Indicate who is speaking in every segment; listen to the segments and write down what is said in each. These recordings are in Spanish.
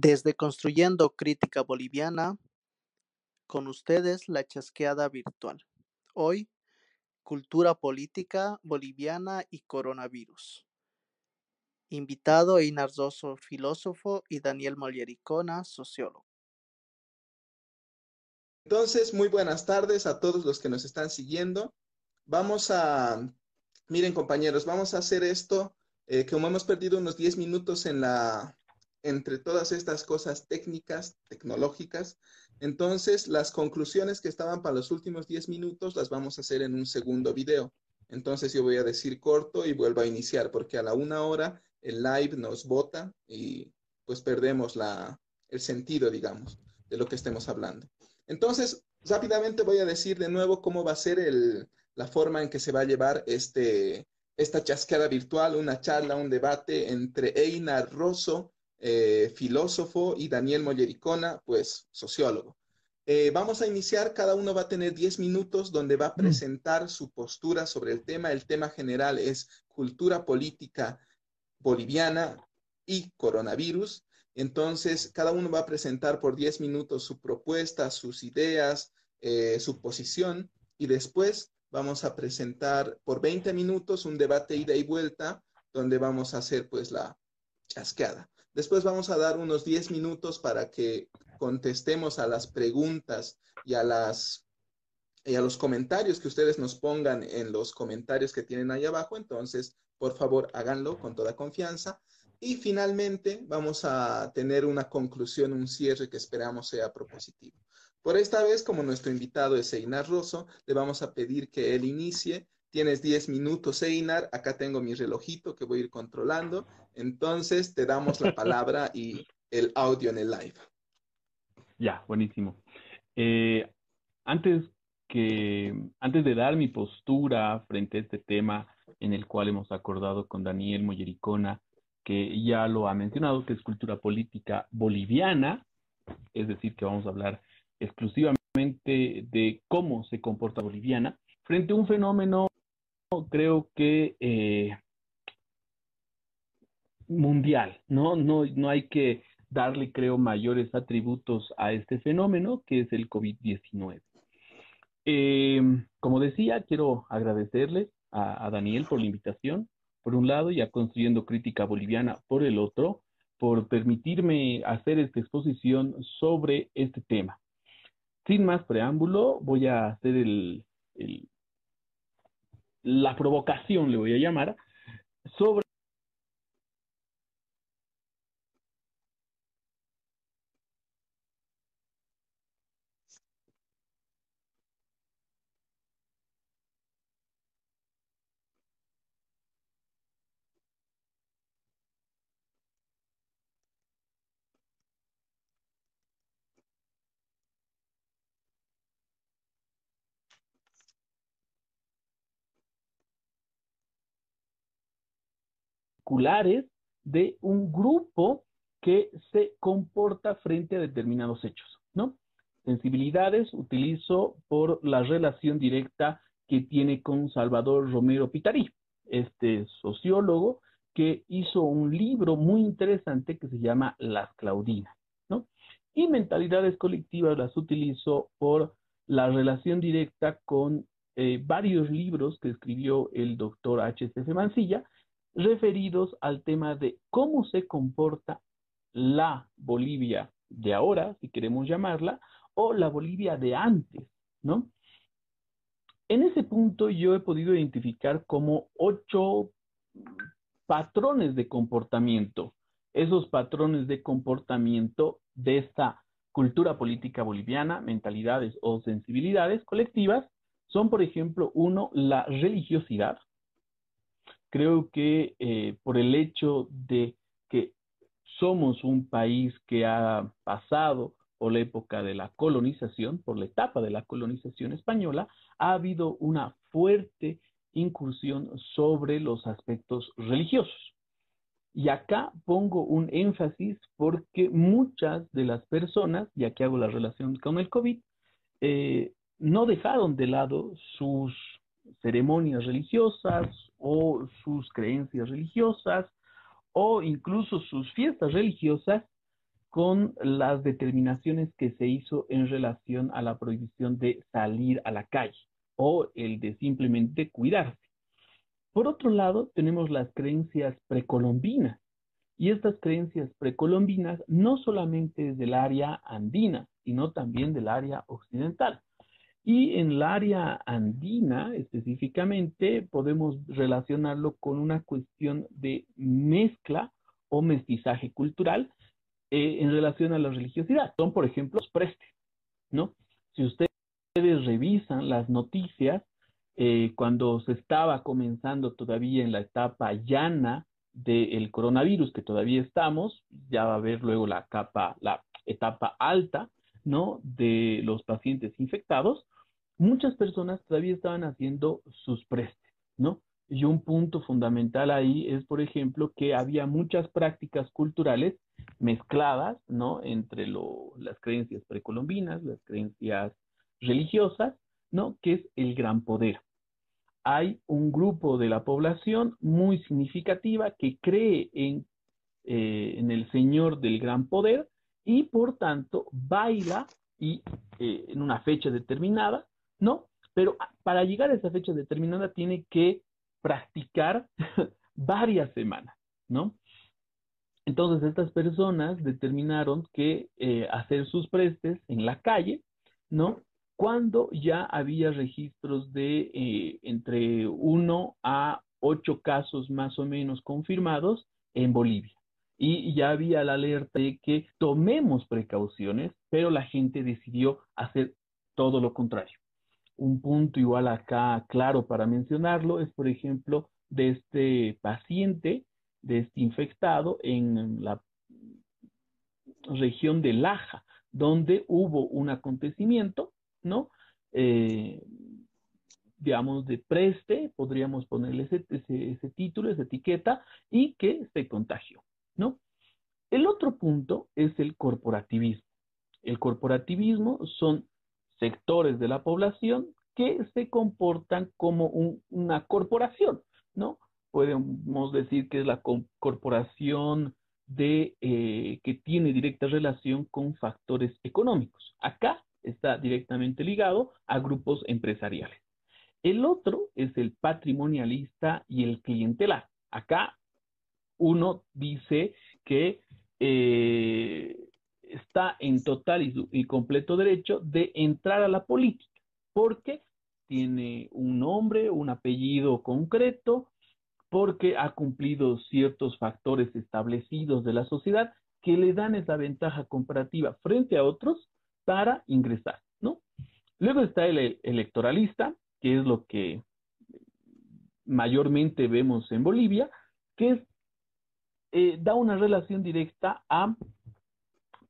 Speaker 1: Desde Construyendo Crítica Boliviana, con ustedes la chasqueada virtual. Hoy, cultura política boliviana y coronavirus. Invitado Einar Rosso, filósofo, y Daniel Mollericona, sociólogo.
Speaker 2: Entonces, muy buenas tardes a todos los que nos están siguiendo. Vamos a, miren compañeros, vamos a hacer esto, eh, como hemos perdido unos 10 minutos en la, entre todas estas cosas técnicas, tecnológicas. Entonces, las conclusiones que estaban para los últimos 10 minutos las vamos a hacer en un segundo video. Entonces, yo voy a decir corto y vuelvo a iniciar, porque a la una hora el live nos bota y pues perdemos la, el sentido, digamos, de lo que estemos hablando. Entonces, rápidamente voy a decir de nuevo cómo va a ser el, la forma en que se va a llevar este, esta chasqueada virtual, una charla, un debate entre Einar Rosso, eh, filósofo, y Daniel Mollericona, pues sociólogo. Eh, vamos a iniciar, cada uno va a tener 10 minutos donde va a mm. presentar su postura sobre el tema. El tema general es cultura política boliviana y coronavirus. Entonces, cada uno va a presentar por 10 minutos su propuesta, sus ideas, eh, su posición, y después vamos a presentar por 20 minutos un debate ida y vuelta, donde vamos a hacer pues la chasqueada. Después vamos a dar unos 10 minutos para que contestemos a las preguntas y a, los comentarios que ustedes nos pongan en los comentarios que tienen ahí abajo. Entonces, por favor, háganlo con toda confianza. Y finalmente vamos a tener una conclusión, un cierre que esperamos sea propositivo. Por esta vez, como nuestro invitado es Einar Rosso, le vamos a pedir que él inicie Tienes 10 minutos, Einar. Acá tengo mi relojito que voy a ir controlando. Entonces, te damos la palabra y el audio en el live.
Speaker 3: Ya, buenísimo. Eh, antes, que, antes de dar mi postura frente a este tema en el cual hemos acordado con Daniel Mollericona, que ya lo ha mencionado, que es cultura política boliviana, es decir, que vamos a hablar exclusivamente de cómo se comporta boliviana, frente a un fenómeno creo que eh, mundial, ¿no? ¿no? No hay que darle, creo, mayores atributos a este fenómeno que es el COVID-19. Eh, como decía, quiero agradecerles a, Daniel por la invitación, por un lado, y a Construyendo Crítica Boliviana por el otro, por permitirme hacer esta exposición sobre este tema. Sin más preámbulo, voy a hacer el la provocación, le voy a llamar, sobre de un grupo que se comporta frente a determinados hechos, ¿no? Sensibilidades utilizo por la relación directa que tiene con Salvador Romero Pitarí, este sociólogo que hizo un libro muy interesante que se llama Las Claudinas, ¿no? Y mentalidades colectivas las utilizo por la relación directa con eh, varios libros que escribió el doctor H.C.F. Mancilla, referidos al tema de cómo se comporta la Bolivia de ahora, si queremos llamarla, o la Bolivia de antes, ¿no? En ese punto yo he podido identificar como ocho patrones de comportamiento. Esos patrones de comportamiento de esta cultura política boliviana, mentalidades o sensibilidades colectivas, son, por ejemplo, uno, la religiosidad, creo que eh, por el hecho de que somos un país que ha pasado por la época de la colonización, por la etapa de la colonización española, ha habido una fuerte incursión sobre los aspectos religiosos. Y acá pongo un énfasis porque muchas de las personas, ya que hago la relación con el COVID, eh, no dejaron de lado sus ceremonias religiosas o sus creencias religiosas o incluso sus fiestas religiosas con las determinaciones que se hizo en relación a la prohibición de salir a la calle o el de simplemente cuidarse. Por otro lado, tenemos las creencias precolombinas. Y estas creencias precolombinas no solamente del área andina, sino también del área occidental. Y en el área andina específicamente podemos relacionarlo con una cuestión de mezcla o mestizaje cultural eh, en relación a la religiosidad. Son, por ejemplo, los prestes, ¿no? Si ustedes revisan las noticias, eh, cuando se estaba comenzando todavía en la etapa llana del coronavirus, que todavía estamos, ya va a haber luego la capa, la etapa alta, ¿no? De los pacientes infectados, muchas personas todavía estaban haciendo sus prestes, ¿no? Y un punto fundamental ahí es, por ejemplo, que había muchas prácticas culturales mezcladas, ¿no? Entre las creencias precolombinas, las creencias religiosas, ¿no? Que es el gran poder. Hay un grupo de la población muy significativa que cree en, eh, el Señor del gran poder y por tanto baila y eh, en una fecha determinada, ¿no? Pero para llegar a esa fecha determinada tiene que practicar varias semanas, ¿no? Entonces estas personas determinaron que eh, hacer sus prestes en la calle, ¿no? Cuando ya había registros de eh, entre uno a ocho casos más o menos confirmados en Bolivia. Y ya había la alerta de que tomemos precauciones, pero la gente decidió hacer todo lo contrario. Un punto igual acá claro para mencionarlo es, por ejemplo, de este paciente, de este infectado en la región de Laja, donde hubo un acontecimiento, ¿no? Eh, digamos, de preste, podríamos ponerle ese, ese, título, esa etiqueta, y que se contagió, ¿no? El otro punto es el corporativismo. El corporativismo son sectores de la población que se comportan como una corporación, ¿no? Podemos decir que es la corporación de, eh, que tiene directa relación con factores económicos. Acá está directamente ligado a grupos empresariales. El otro es el patrimonialista y el clientelar. Acá uno dice que eh, está en total y, completo derecho de entrar a la política, porque tiene un nombre, un apellido concreto, porque ha cumplido ciertos factores establecidos de la sociedad que le dan esa ventaja comparativa frente a otros para ingresar, ¿no? Luego está el electoralista, que es lo que mayormente vemos en Bolivia, que eh, da una relación directa a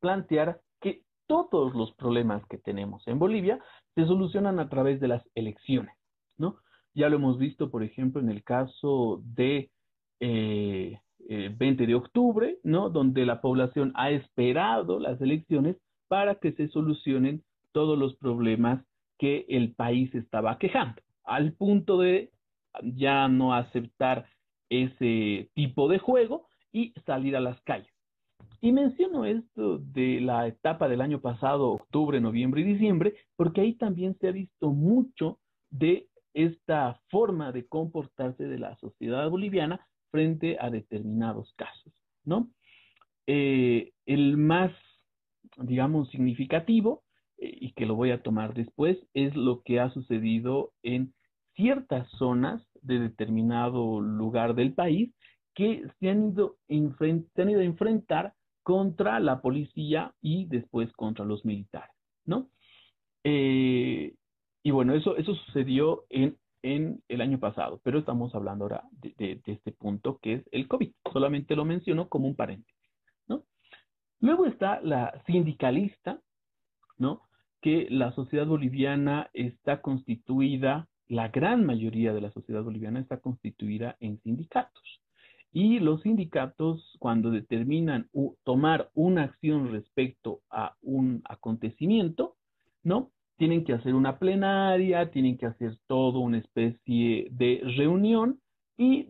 Speaker 3: plantear que todos los problemas que tenemos en Bolivia se solucionan a través de las elecciones, ¿no? Ya lo hemos visto, por ejemplo, en el caso de eh, 20 de octubre, ¿no? Donde la población ha esperado las elecciones para que se solucionen todos los problemas que el país estaba quejando, al punto de ya no aceptar ese tipo de juego y salir a las calles. Y menciono esto de la etapa del año pasado, octubre, noviembre y diciembre, porque ahí también se ha visto mucho de esta forma de comportarse de la sociedad boliviana frente a determinados casos, ¿no? Eh, el más, digamos, significativo, eh, y que lo voy a tomar después, es lo que ha sucedido en ciertas zonas de determinado lugar del país que se han ido, se han ido a enfrentar contra la policía y después contra los militares, ¿no? Eh, y bueno, eso, eso sucedió en, en, el año pasado, pero estamos hablando ahora de, este punto que es el COVID. Solamente lo menciono como un paréntesis, ¿no? Luego está la sindicalista, ¿no? Que la sociedad boliviana está constituida, la gran mayoría de la sociedad boliviana está constituida en sindicatos. Y los sindicatos, cuando determinan tomar una acción respecto a un acontecimiento, ¿no? Tienen que hacer una plenaria, tienen que hacer todo una especie de reunión y,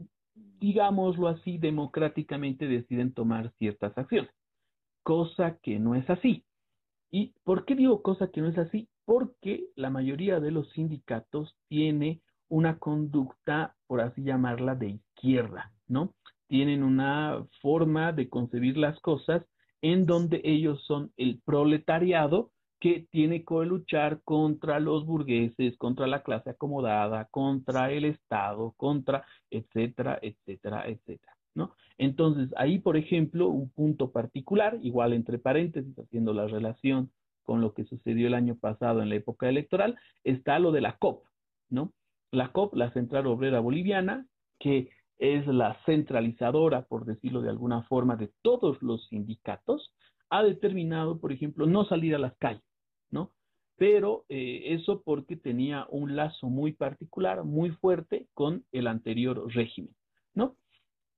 Speaker 3: digámoslo así, democráticamente deciden tomar ciertas acciones. cosa que no es así. ¿Y por qué digo cosa que no es así? Porque la mayoría de los sindicatos tiene una conducta, por así llamarla, de izquierda, ¿no? Tienen una forma de concebir las cosas en donde ellos son el proletariado que tiene que luchar contra los burgueses, contra la clase acomodada, contra el Estado, contra, etcétera, etcétera, etcétera. ¿no? Entonces, ahí, por ejemplo, un punto particular, igual entre paréntesis, haciendo la relación con lo que sucedió el año pasado en la época electoral, está lo de la COP, ¿no? La COP, la Central Obrera Boliviana, que es la centralizadora, por decirlo de alguna forma, de todos los sindicatos, ha determinado, por ejemplo, no salir a las calles, ¿no? Pero eh, eso porque tenía un lazo muy particular, muy fuerte con el anterior régimen, ¿no?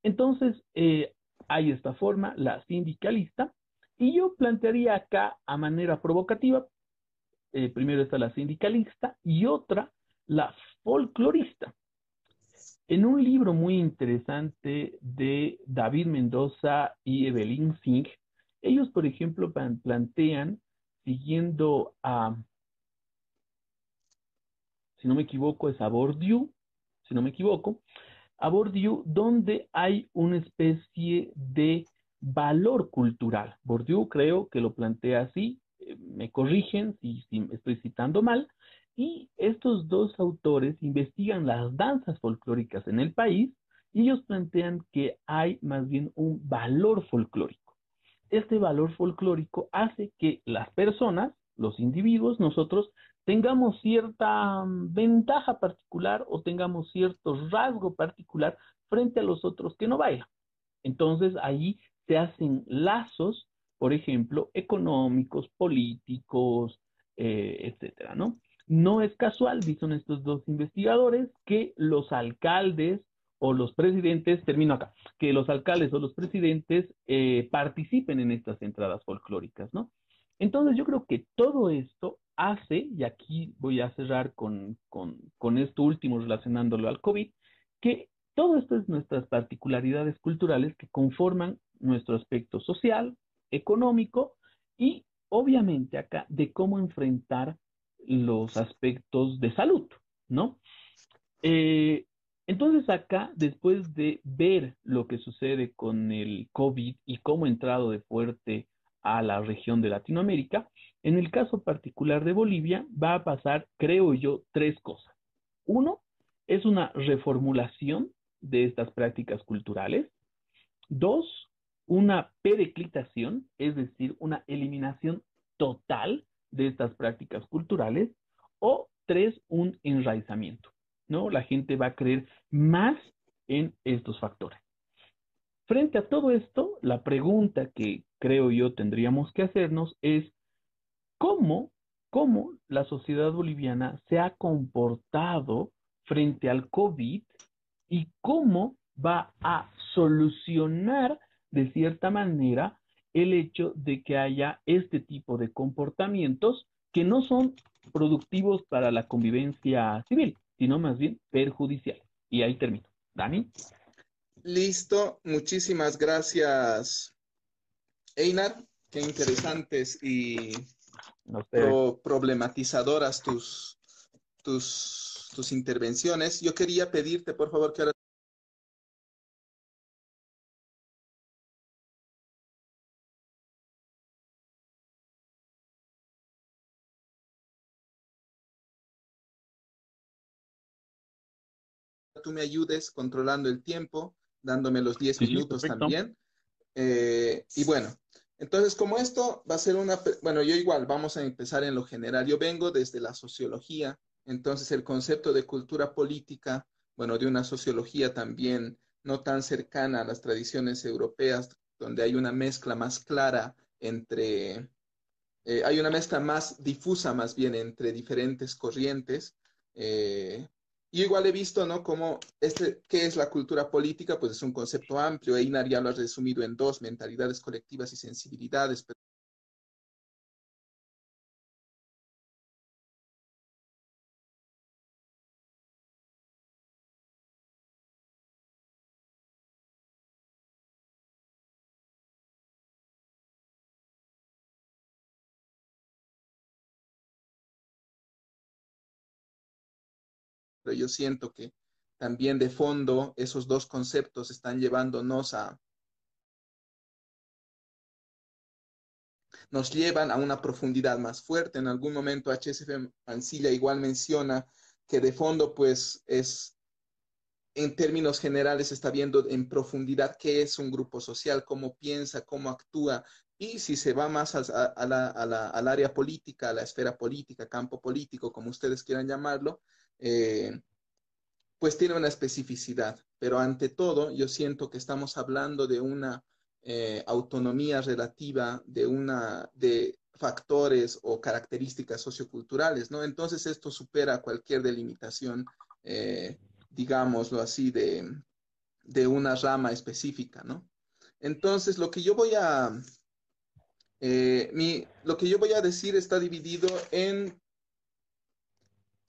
Speaker 3: Entonces, eh, hay esta forma, la sindicalista, y yo plantearía acá a manera provocativa, eh, primero está la sindicalista y otra, la folclorista. En un libro muy interesante de David Mendoza y Evelyn Singh, ellos, por ejemplo, plantean, siguiendo a, si no me equivoco, es a Bourdieu, si no me equivoco, a Bourdieu, donde hay una especie de valor cultural. Bourdieu creo que lo plantea así, eh, me corrigen si, si estoy citando mal, y estos dos autores investigan las danzas folclóricas en el país y ellos plantean que hay más bien un valor folclórico. Este valor folclórico hace que las personas, los individuos, nosotros tengamos cierta mm, ventaja particular o tengamos cierto rasgo particular frente a los otros que no bailan. Entonces ahí se hacen lazos, por ejemplo, económicos, políticos, eh, etcétera, ¿no? No es casual, dicen estos dos investigadores, que los alcaldes o los presidentes, termino acá, que los alcaldes o los presidentes eh, participen en estas entradas folclóricas, ¿no? Entonces yo creo que todo esto hace, y aquí voy a cerrar con, con, esto último relacionándolo al COVID, que todo esto es nuestras particularidades culturales que conforman nuestro aspecto social, económico y obviamente acá de cómo enfrentar los aspectos de salud, ¿no? Eh, entonces acá, después de ver lo que sucede con el COVID y cómo ha entrado de fuerte a la región de Latinoamérica. En el caso particular de Bolivia va a pasar, creo yo, tres cosas. Uno, es una reformulación de estas prácticas culturales. Dos, una pereclitación, es decir, una eliminación total de estas prácticas culturales. O tres, un enraizamiento. ¿no? La gente va a creer más en estos factores. Frente a todo esto, la pregunta que creo yo tendríamos que hacernos es cómo, cómo la sociedad boliviana se ha comportado frente al COVID y cómo va a solucionar de cierta manera el hecho de que haya este tipo de comportamientos que no son productivos para la convivencia civil, sino más bien perjudiciales. Y ahí termino. Dani.
Speaker 2: Listo, muchísimas gracias, Einar. Qué interesantes y problematizadoras tus, tus, tus intervenciones. Yo quería pedirte, por favor, que ahora tú me ayudes controlando el tiempo dándome los 10 minutos también. Eh, y bueno, entonces como esto va a ser una, bueno, yo igual vamos a empezar en lo general. Yo vengo desde la sociología, entonces el concepto de cultura política, bueno, de una sociología también no tan cercana a las tradiciones europeas, donde hay una mezcla más clara entre, eh, hay una mezcla más difusa más bien entre diferentes corrientes. Eh, yo igual he visto, ¿no? Como este, ¿qué es la cultura política? Pues es un concepto amplio. Einar ya lo ha resumido en dos, mentalidades colectivas y sensibilidades. Yo siento que también de fondo esos dos conceptos están llevándonos a, nos llevan a una profundidad más fuerte. En algún momento HSF Mansilla igual menciona que de fondo pues es, en términos generales, está viendo en profundidad qué es un grupo social, cómo piensa, cómo actúa. Y si se va más a, al área política, a la esfera política, campo político, como ustedes quieran llamarlo, eh, pues tiene una especificidad. Pero ante todo, yo siento que estamos hablando de una eh, autonomía relativa de una de factores o características socioculturales, ¿no? Entonces esto supera cualquier delimitación, eh, digámoslo así, de, de, una rama específica, ¿no? Entonces lo que yo voy a mi, lo que yo voy a decir está dividido en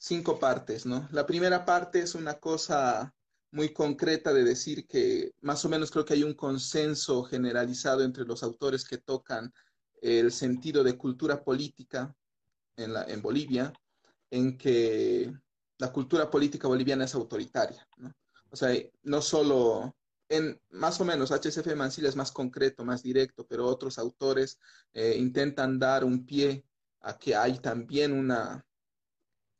Speaker 2: cinco partes, ¿no? La primera parte es una cosa muy concreta de decir que más o menos creo que hay un consenso generalizado entre los autores que tocan el sentido de cultura política en, Bolivia, en que la cultura política boliviana es autoritaria. ¿no? O sea, no solo en más o menos HCF Mansilla es más concreto, más directo, pero otros autores eh, intentan dar un pie a que hay también una,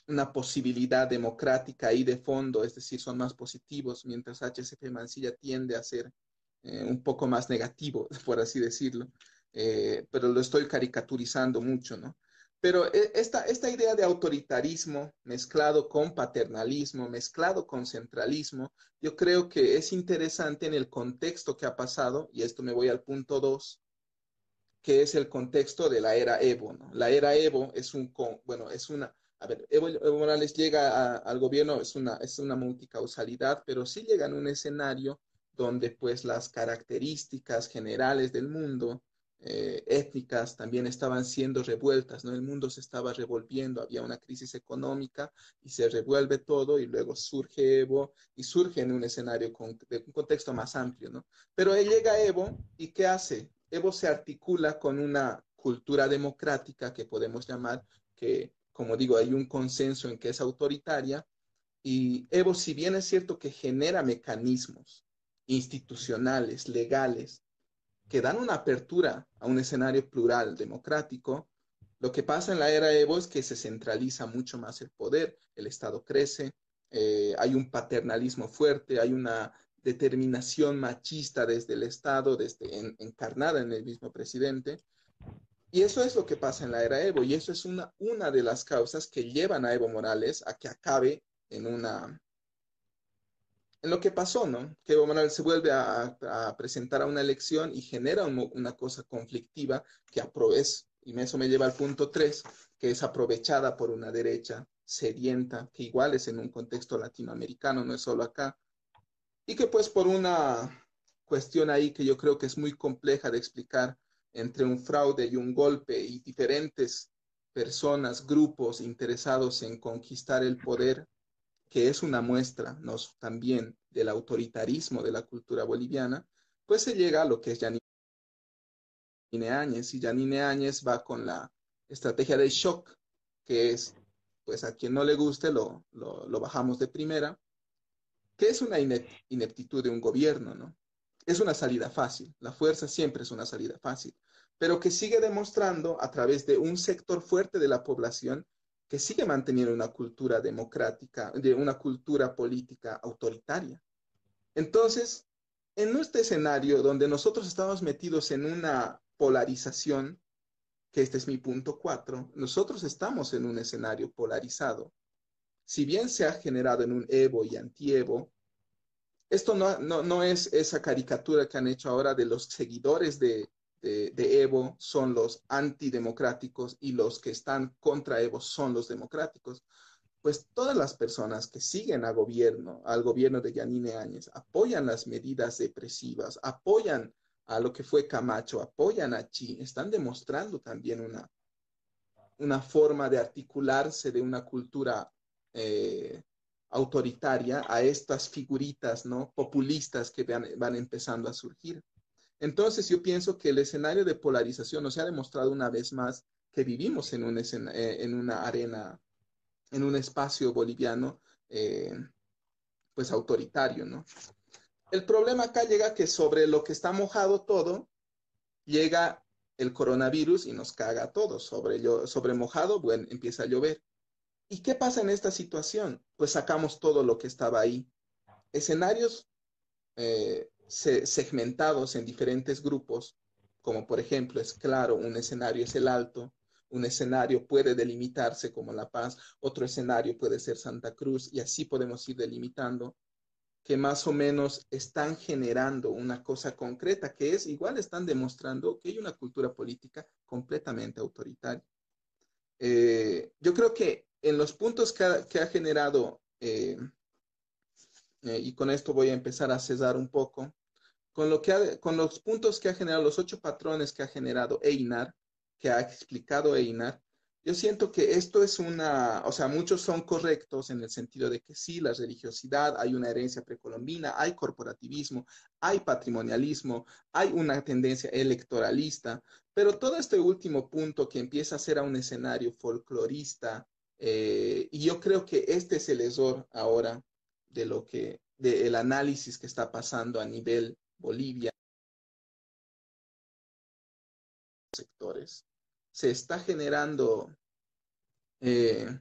Speaker 2: una posibilidad democrática ahí de fondo, es decir, son más positivos, mientras HCP Mansilla tiende a ser eh, un poco más negativo, por así decirlo, eh, pero lo estoy caricaturizando mucho, ¿no? Pero eh, esta, esta idea de autoritarismo mezclado con paternalismo, mezclado con centralismo, yo creo que es interesante en el contexto que ha pasado, y esto me voy al punto dos, que es el contexto de la era Evo, ¿no? La era Evo es un, bueno, es una, a ver, Evo, Morales llega al gobierno, es una, es una multicausalidad, pero sí llega en un escenario donde pues las características generales del mundo, eh, étnicas, también estaban siendo revueltas, ¿no? El mundo se estaba revolviendo, había una crisis económica y se revuelve todo y luego surge Evo y surge en un escenario con, de un contexto más amplio, ¿no? Pero él llega Evo y ¿qué hace? Evo se articula con una cultura democrática que podemos llamar que como digo, hay un consenso en que es autoritaria. Y Evo, si bien es cierto que genera mecanismos institucionales, legales, que dan una apertura a un escenario plural, democrático, lo que pasa en la era Evo es que se centraliza mucho más el poder, el Estado crece, eh, hay un paternalismo fuerte, hay una determinación machista desde el Estado, desde encarnada en el mismo presidente, y eso es lo que pasa en la era Evo, y eso es una, una de las causas que llevan a Evo Morales a que acabe en una, en lo que pasó, ¿no? Que Evo Morales se vuelve a, presentar a una elección y genera una cosa conflictiva que aprovecha, y eso me lleva al punto tres, que es aprovechada por una derecha sedienta, que igual es en un contexto latinoamericano, no es solo acá, y que pues por una cuestión ahí que yo creo que es muy compleja de explicar, entre un fraude y un golpe y diferentes personas, grupos interesados en conquistar el poder, que es una muestra nos, también del autoritarismo de la cultura boliviana, pues se llega a lo que es Yanine Áñez. Y Yanine Áñez va con la estrategia de shock, que es, pues a quien no le guste, lo, lo, bajamos de primera, que es una ineptitud de un gobierno, ¿no? Es una salida fácil, la fuerza siempre es una salida fácil, pero que sigue demostrando a través de un sector fuerte de la población que sigue manteniendo una cultura democrática, de una cultura política autoritaria. Entonces, en este escenario donde nosotros estamos metidos en una polarización, que este es mi punto cuatro, nosotros estamos en un escenario polarizado. Si bien se ha generado en un Evo y anti-Evo, esto no, no, es esa caricatura que han hecho ahora de los seguidores de, de, Evo son los antidemocráticos y los que están contra Evo son los democráticos. Pues todas las personas que siguen al gobierno, al gobierno de Yanine Áñez, apoyan las medidas depresivas, apoyan a lo que fue Camacho, apoyan a Chi, están demostrando también una, una forma de articularse de una cultura eh, autoritaria a estas figuritas ¿no? populistas que van, van, empezando a surgir. Entonces yo pienso que el escenario de polarización nos ha demostrado una vez más que vivimos en, un eh, en una arena, en un espacio boliviano eh, pues autoritario, ¿no? El problema acá llega que sobre lo que está mojado todo, llega el coronavirus y nos caga a todos. Sobre, sobre mojado, bueno, empieza a llover. ¿Y qué pasa en esta situación? Pues sacamos todo lo que estaba ahí. Escenarios eh, segmentados en diferentes grupos, como por ejemplo, es claro, un escenario es el alto, un escenario puede delimitarse como La Paz, otro escenario puede ser Santa Cruz, y así podemos ir delimitando que más o menos están generando una cosa concreta, que es igual están demostrando que hay una cultura política completamente autoritaria. Eh, yo creo que en los puntos que ha, generado, eh, eh, y con esto voy a empezar a cesar un poco, con, lo que con los puntos que ha generado, los ocho patrones que ha generado Einar, que ha explicado Einar, yo siento que esto es una, o sea, muchos son correctos en el sentido de que sí, la religiosidad, hay una herencia precolombina, hay corporativismo, hay patrimonialismo, hay una tendencia electoralista, pero todo este último punto que empieza a ser a un escenario folclorista, eh, y yo creo que este es el error ahora de lo que, del análisis que está pasando a nivel Bolivia. sectores. Se está generando, eh,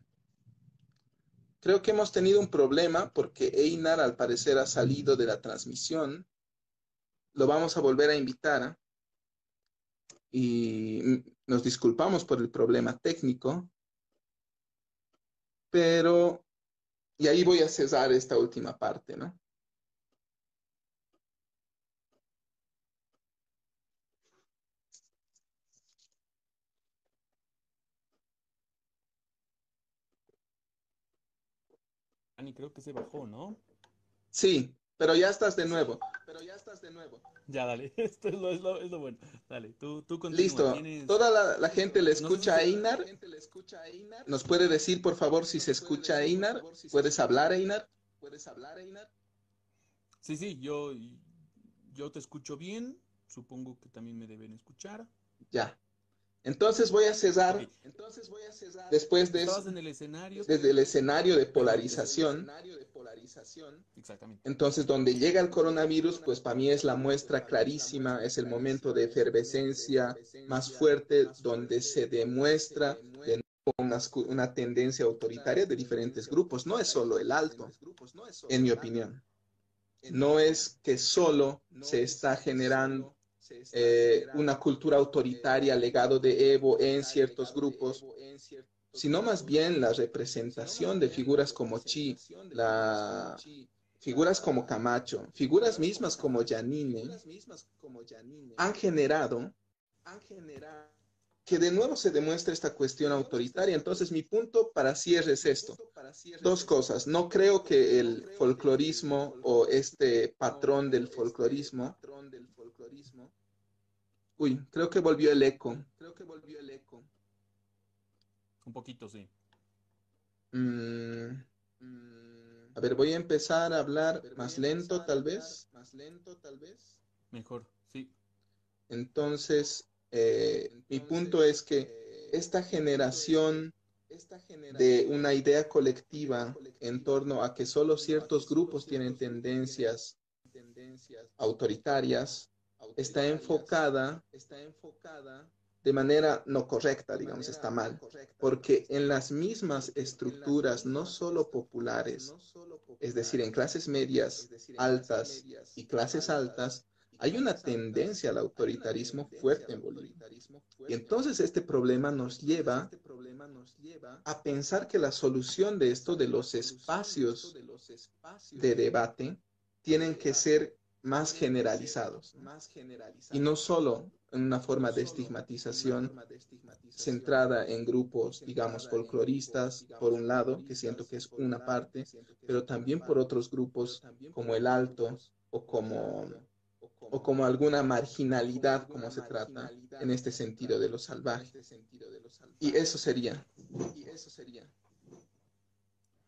Speaker 2: creo que hemos tenido un problema porque Einar al parecer ha salido de la transmisión. Lo vamos a volver a invitar y nos disculpamos por el problema técnico pero, y ahí voy a cesar esta última parte, ¿no?
Speaker 3: Ani, creo que se bajó, ¿no?
Speaker 2: Sí, pero ya estás de nuevo. Pero ya estás de nuevo.
Speaker 3: Ya, dale. Esto es lo, es lo, bueno. Dale, tú, tú
Speaker 2: continúa. Listo. Toda la, gente le escucha a Einar. ¿Nos puede decir, por favor, si se escucha a Einar? ¿Puedes hablar, Einar? ¿Puedes hablar, Einar?
Speaker 3: Sí, sí, yo, yo te escucho bien. Supongo que también me deben escuchar.
Speaker 2: Ya. Entonces voy a cesar. Entonces voy a cesar. Después de
Speaker 3: en el escenario.
Speaker 2: Desde el escenario de polarización.
Speaker 3: Exactamente.
Speaker 2: Entonces, donde llega el coronavirus, pues para mí es la muestra clarísima, es el momento de efervescencia más fuerte, donde se demuestra una, una tendencia autoritaria de diferentes grupos. No es solo el alto, en mi opinión. No es que solo se está generando eh, una cultura autoritaria legado de Evo en ciertos grupos, sino más bien la representación de figuras como Chi, la, figuras como Camacho, figuras mismas como Janine, han generado, que de nuevo se demuestra esta cuestión autoritaria. Entonces, mi punto para cierre es esto. Dos cosas. No creo que el folclorismo o este patrón del folclorismo Uy, creo que volvió el eco. Creo que volvió el eco.
Speaker 3: Un poquito, sí.
Speaker 2: Mm, a ver, voy a empezar a hablar más lento, tal vez. Más lento, tal vez.
Speaker 3: Mejor, sí.
Speaker 2: Entonces, eh, mi punto es que esta generación de una idea colectiva en torno a que solo ciertos grupos tienen tendencias autoritarias está enfocada, está enfocada de manera no correcta, digamos, está mal, porque en las mismas estructuras, no solo populares, es decir, en clases medias altas y clases altas, hay una tendencia al autoritarismo fuerte en Bolivia. Y entonces este problema nos lleva a pensar que la solución de esto, de los espacios de debate, tienen que ser más generalizados. Y no solo en una forma de estigmatización centrada en grupos, digamos, folcloristas, por un lado, que siento que es una parte, pero también por otros grupos como el alto o como, o como alguna marginalidad, como se trata en este sentido de lo salvaje. Y eso sería.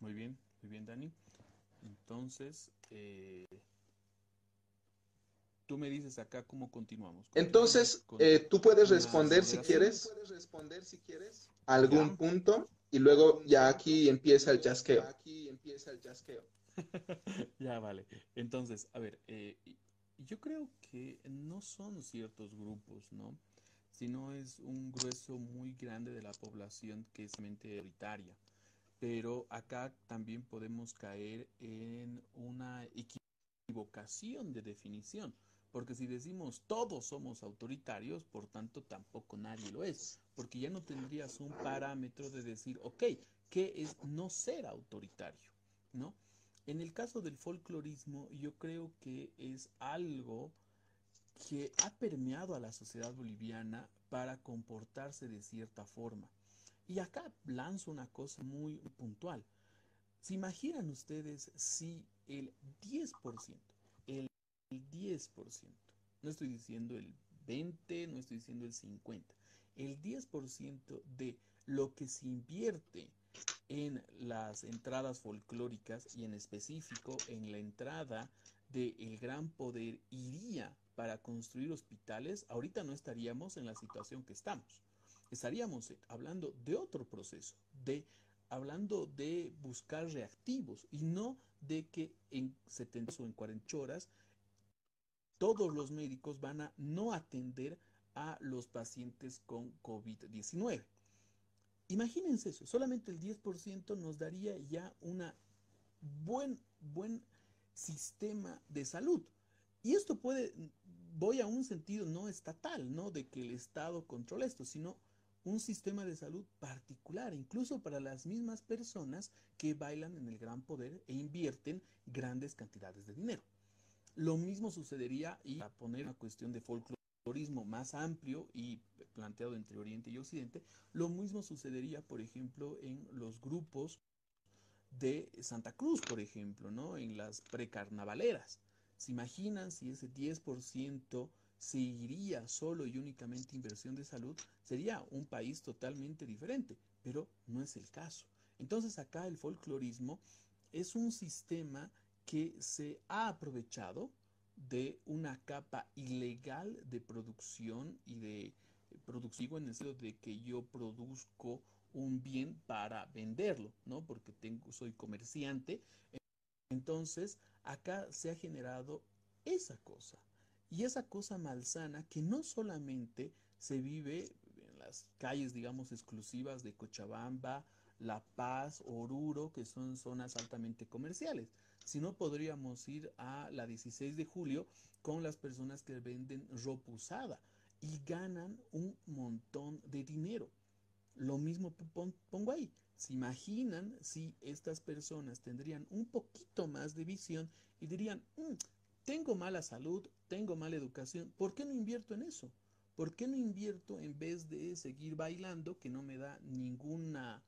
Speaker 3: Muy bien, muy bien, Dani. Entonces, eh, tú me dices acá cómo continuamos.
Speaker 2: Entonces, eh, tú puedes responder si quieres algún punto y luego ya aquí empieza el chasqueo.
Speaker 4: empieza el chasqueo.
Speaker 3: ya vale. Entonces, a ver, eh, yo creo que no son ciertos grupos, ¿no? Sino es un grueso muy grande de la población que es mente autoritaria. Pero acá también podemos caer en una equivocación de definición. Porque si decimos todos somos autoritarios, por tanto tampoco nadie lo es. Porque ya no tendrías un parámetro de decir, ok, ¿qué es no ser autoritario? ¿No? En el caso del folclorismo, yo creo que es algo que ha permeado a la sociedad boliviana para comportarse de cierta forma. Y acá lanzo una cosa muy puntual. ¿Se imaginan ustedes si el 10%, el 10%, no estoy diciendo el 20, no estoy diciendo el 50, el 10% de lo que se invierte en las entradas folclóricas y en específico en la entrada del el gran poder iría para construir hospitales, ahorita no estaríamos en la situación que estamos. Estaríamos hablando de otro proceso, de hablando de buscar reactivos y no de que en 70 o en 40 horas todos los médicos van a no atender a los pacientes con COVID-19. Imagínense eso, solamente el 10% nos daría ya un buen, buen sistema de salud. Y esto puede, voy a un sentido no estatal, no de que el Estado controle esto, sino un sistema de salud particular, incluso para las mismas personas que bailan en el gran poder e invierten grandes cantidades de dinero. Lo mismo sucedería, y a poner una cuestión de folclore, más amplio y planteado entre Oriente y Occidente, lo mismo sucedería, por ejemplo, en los grupos de Santa Cruz, por ejemplo, ¿no? En las precarnavaleras. ¿Se imaginan si ese 10% seguiría solo y únicamente inversión de salud? Sería un país totalmente diferente, pero no es el caso. Entonces acá el folclorismo es un sistema que se ha aprovechado de una capa ilegal de producción y de producción en el sentido de que yo produzco un bien para venderlo, ¿no? Porque tengo, soy comerciante. Entonces, acá se ha generado esa cosa. Y esa cosa malsana que no solamente se vive en las calles, digamos, exclusivas de Cochabamba, La Paz, Oruro, que son zonas altamente comerciales, si no, podríamos ir a la 16 de julio con las personas que venden ropa usada y ganan un montón de dinero. Lo mismo pongo ahí. ¿Se imaginan si estas personas tendrían un poquito más de visión y dirían, mm, tengo mala salud, tengo mala educación, ¿por qué no invierto en eso? ¿Por qué no invierto en vez de seguir bailando que no me da ninguna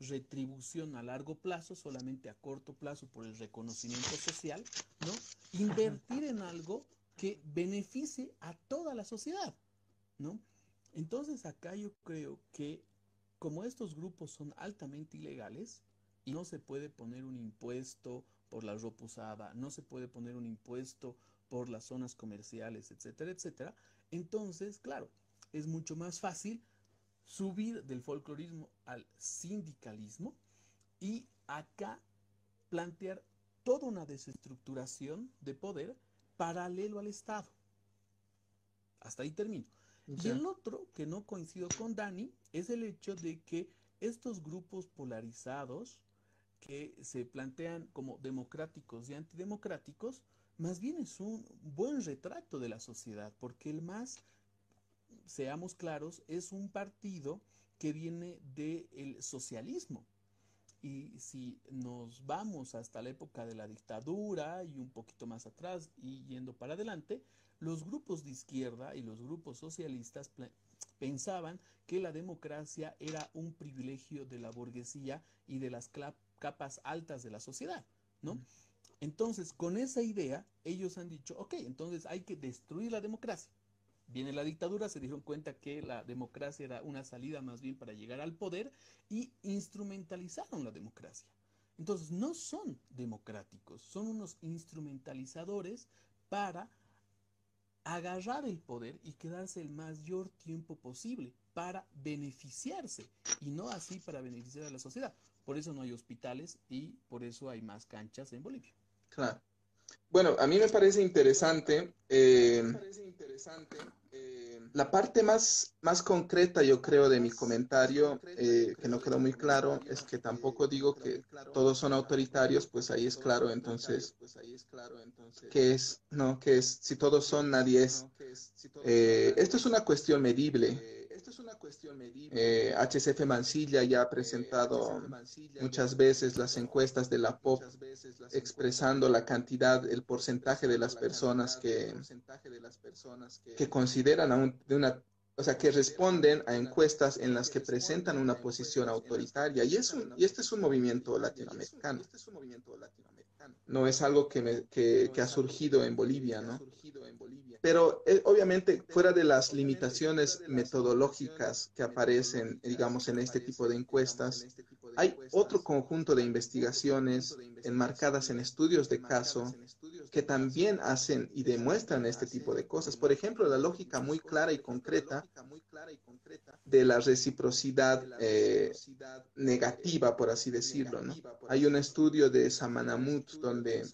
Speaker 3: retribución a largo plazo, solamente a corto plazo por el reconocimiento social, ¿no? Invertir en algo que beneficie a toda la sociedad, ¿no? Entonces acá yo creo que como estos grupos son altamente ilegales y no se puede poner un impuesto por la ropa usada, no se puede poner un impuesto por las zonas comerciales, etcétera, etcétera, entonces, claro, es mucho más fácil subir del folclorismo al sindicalismo y acá plantear toda una desestructuración de poder paralelo al Estado. Hasta ahí termino. Y el otro, que no coincido con Dani, es el hecho de que estos grupos polarizados que se plantean como democráticos y antidemocráticos, más bien es un buen retrato de la sociedad, porque el más seamos claros, es un partido que viene del socialismo. Y si nos vamos hasta la época de la dictadura y un poquito más atrás y yendo para adelante, los grupos de izquierda y los grupos socialistas pensaban que la democracia era un privilegio de la burguesía y de las capas altas de la sociedad, ¿no? Entonces, con esa idea, ellos han dicho, ok, entonces hay que destruir la democracia. Viene la dictadura, se dieron cuenta que la democracia era una salida más bien para llegar al poder y instrumentalizaron la democracia. Entonces no son democráticos, son unos instrumentalizadores para agarrar el poder y quedarse el mayor tiempo posible para beneficiarse y no así para beneficiar a la sociedad.
Speaker 4: Por eso no hay hospitales y por eso hay más canchas en Bolivia.
Speaker 2: Claro. Bueno, a mí me parece interesante. Eh, la parte más, más concreta, yo creo, de mi comentario, eh, que no quedó muy claro, es que tampoco digo que todos son autoritarios, pues ahí es claro, entonces, ¿qué es? No, ¿qué es? Si todos son, nadie es. Eh, esto es una cuestión medible. Eh, HCF Mansilla ya ha presentado muchas veces las encuestas de la POP expresando la cantidad, el porcentaje de las personas que, que consideran de una o sea, que responden a encuestas en las que presentan una posición autoritaria. Y, es y este es un movimiento latinoamericano. No es algo que, me, que, que ha surgido en Bolivia, ¿no? Pero eh, obviamente fuera de las limitaciones metodológicas que aparecen, digamos, en este tipo de encuestas, hay otro conjunto de investigaciones enmarcadas en estudios de caso que también hacen y demuestran este tipo de cosas. Por ejemplo, la lógica muy clara y concreta de la reciprocidad eh, negativa, por así decirlo. Hay un estudio de Samanamut donde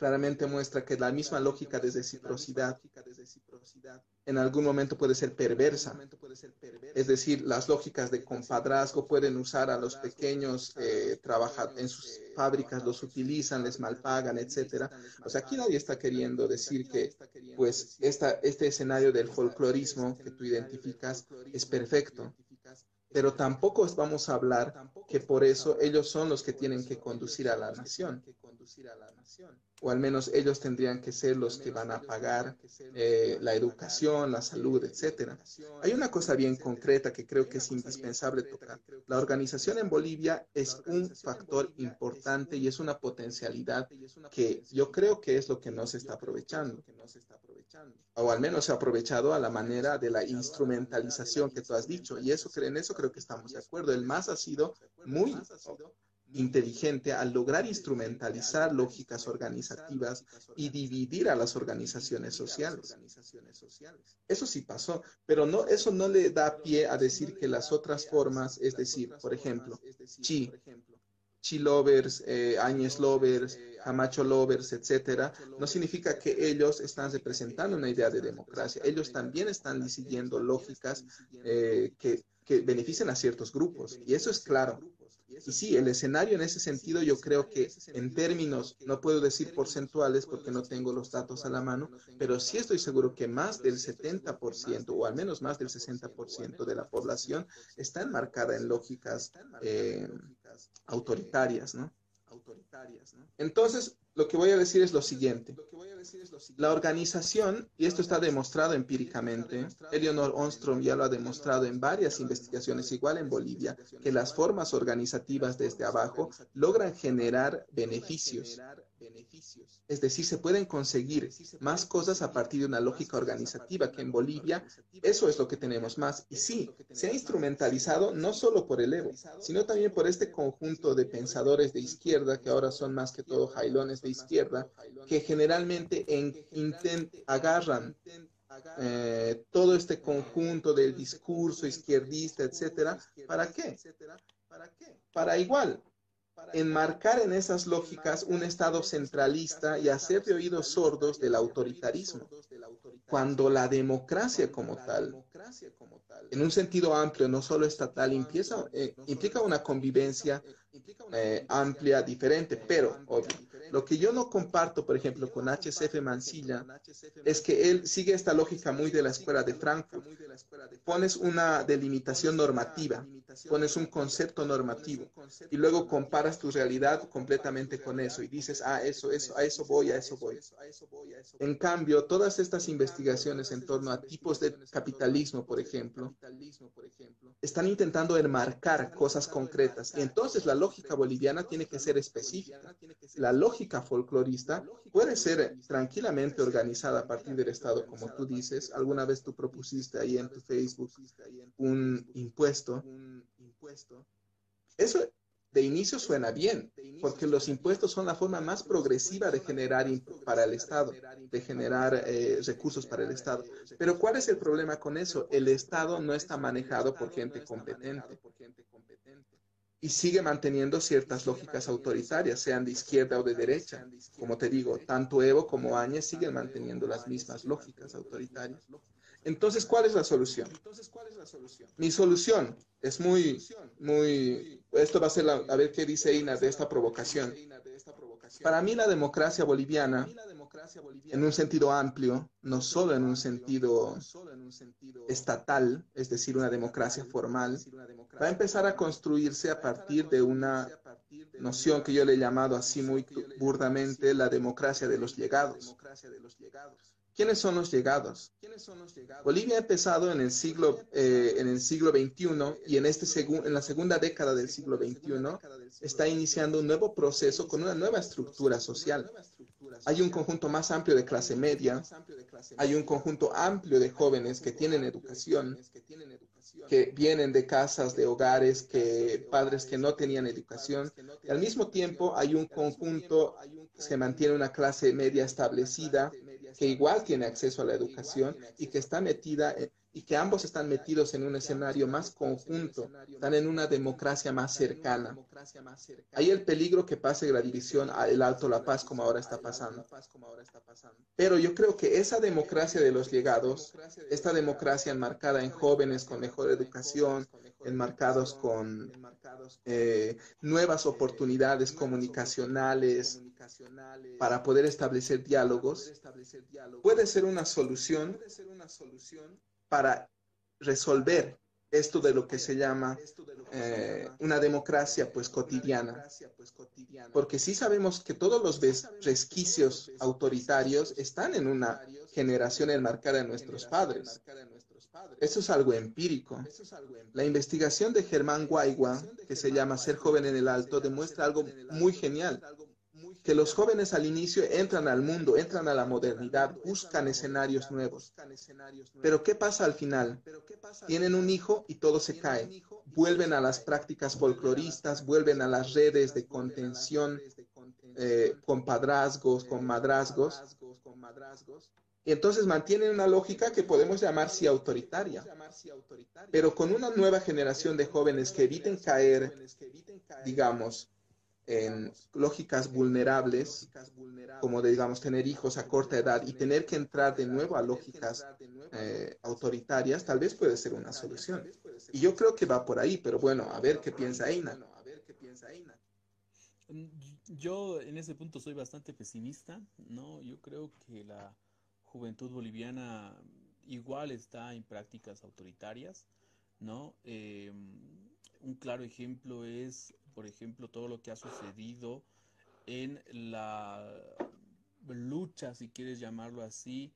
Speaker 2: claramente muestra que la misma lógica de reciprocidad en algún momento puede ser perversa. Es decir, las lógicas de compadrazgo pueden usar a los pequeños eh, trabajar en sus fábricas, los utilizan, les malpagan, etcétera. O sea, aquí nadie está queriendo decir que, pues, esta, este escenario del folclorismo que tú identificas es perfecto pero tampoco vamos a hablar que por eso ellos son los que tienen que conducir a la nación o al menos ellos tendrían que ser los que van a pagar eh, la educación, la salud, etcétera. Hay una cosa bien concreta que creo que es indispensable tocar. La organización en Bolivia es un factor importante y es una potencialidad que yo creo que es lo que no se está aprovechando o al menos se ha aprovechado a la manera de la instrumentalización que tú has dicho. Y eso, en eso creo que estamos de acuerdo. El MAS ha sido muy inteligente al lograr instrumentalizar lógicas organizativas y dividir a las organizaciones sociales. Eso sí pasó, pero no, eso no le da pie a decir que las otras formas, es decir, por ejemplo, Chi, Chi Lovers, eh, Lovers, Camacho Lovers, etcétera, no significa que ellos están representando una idea de democracia. Ellos también están siguiendo lógicas eh, que, que benefician a ciertos grupos. Y eso es claro. Y sí, el escenario en ese sentido yo creo que en términos, no puedo decir porcentuales porque no tengo los datos a la mano, pero sí estoy seguro que más del 70% o al menos más del 60% de la población está enmarcada en lógicas eh, autoritarias, ¿no? Entonces, lo que voy a decir es lo siguiente. La organización, y esto está demostrado empíricamente, Eleonor Onstrom ya lo ha demostrado en varias investigaciones, igual en Bolivia, que las formas organizativas desde abajo logran generar beneficios es decir, se pueden conseguir más cosas a partir de una lógica organizativa que en Bolivia eso es lo que tenemos más. Y sí, se ha instrumentalizado no solo por el Evo, sino también por este conjunto de pensadores de izquierda, que ahora son más que todo jailones de izquierda, que generalmente en, agarran eh, todo este conjunto del discurso izquierdista, etcétera, ¿para qué? Para igual enmarcar en esas lógicas un Estado centralista y hacer de oídos sordos del autoritarismo, cuando la democracia como tal, en un sentido amplio, no solo estatal, empieza, eh, implica una convivencia eh, amplia, diferente, pero obvio. Lo que yo no comparto, por ejemplo, con HCF Mansilla, es que él sigue esta lógica muy de la escuela de Frankfurt. Pones una delimitación normativa, pones un concepto normativo y luego comparas tu realidad completamente con eso y dices, ah, eso, eso, a eso voy, a eso voy. En cambio, todas estas investigaciones en torno a tipos de capitalismo, por ejemplo, están intentando enmarcar cosas concretas y entonces la lógica boliviana tiene que ser específica. La lógica folclorista puede ser tranquilamente organizada a partir del Estado, como tú dices. Alguna vez tú propusiste ahí en tu Facebook un impuesto. Eso de inicio suena bien, porque los impuestos son la forma más progresiva de generar para el Estado, de generar eh, recursos para el Estado. Pero ¿cuál es el problema con eso? El Estado no está manejado por gente competente.
Speaker 4: y sigue manteniendo ciertas lógicas autoritarias, sean de izquierda o de derecha. Como te digo, tanto Evo como Áñez siguen manteniendo las mismas lógicas autoritarias. Entonces, ¿cuál es la solución? Mi solución es muy, muy, esto va a ser, la, a ver qué dice Ina de esta provocación. Para mí la democracia boliviana, en un sentido amplio, no solo en un sentido estatal, es decir, una democracia formal, va a empezar a construirse a partir de una noción que yo le he llamado así muy burdamente la democracia de los llegados. ¿Quiénes son los llegados? Bolivia ha empezado en el siglo, eh, en el siglo XXI y en, este en la segunda década del siglo XXI está iniciando un nuevo proceso con una nueva estructura social. Hay un conjunto más amplio de clase media, hay un conjunto amplio de jóvenes que tienen educación, que vienen de casas, de hogares, que padres que no tenían educación. Al mismo tiempo hay un conjunto que mantiene una clase media establecida, que igual tiene acceso a la educación y que está metida y que ambos están metidos en un escenario más conjunto, están en una democracia más cercana. Hay el peligro que pase la división al Alto La Paz como ahora está pasando. Pero yo creo que esa democracia de los llegados, esta democracia enmarcada en jóvenes con mejor educación, enmarcados con eh, nuevas oportunidades comunicacionales para poder establecer diálogos, puede ser una solución para resolver esto de lo que se llama eh, una democracia pues cotidiana. Porque sí sabemos que todos los resquicios autoritarios están en una generación enmarcada en nuestros padres. Eso es algo empírico. La investigación de Germán Guaigua, que se llama Ser joven en el alto, demuestra algo muy genial que los jóvenes al inicio entran al mundo, entran a la modernidad, buscan escenarios nuevos. Pero ¿qué pasa al final? Tienen un hijo y todo se cae. Vuelven a las prácticas folcloristas, vuelven a las redes de contención eh, con padrazgos, con madrazgos. Y entonces mantienen una lógica que podemos llamar sí autoritaria, pero con una nueva generación de jóvenes que eviten caer, digamos, en lógicas vulnerables, como de, digamos, tener hijos a corta edad y tener que entrar de nuevo a lógicas eh, autoritarias, tal vez puede ser una solución. Y yo creo que va por ahí, pero bueno, a ver qué piensa Aina.
Speaker 3: Yo en ese punto soy bastante pesimista, ¿no? Yo creo que la juventud boliviana igual está en prácticas autoritarias, ¿no? Eh, un claro ejemplo es por ejemplo, todo lo que ha sucedido en la lucha, si quieres llamarlo así,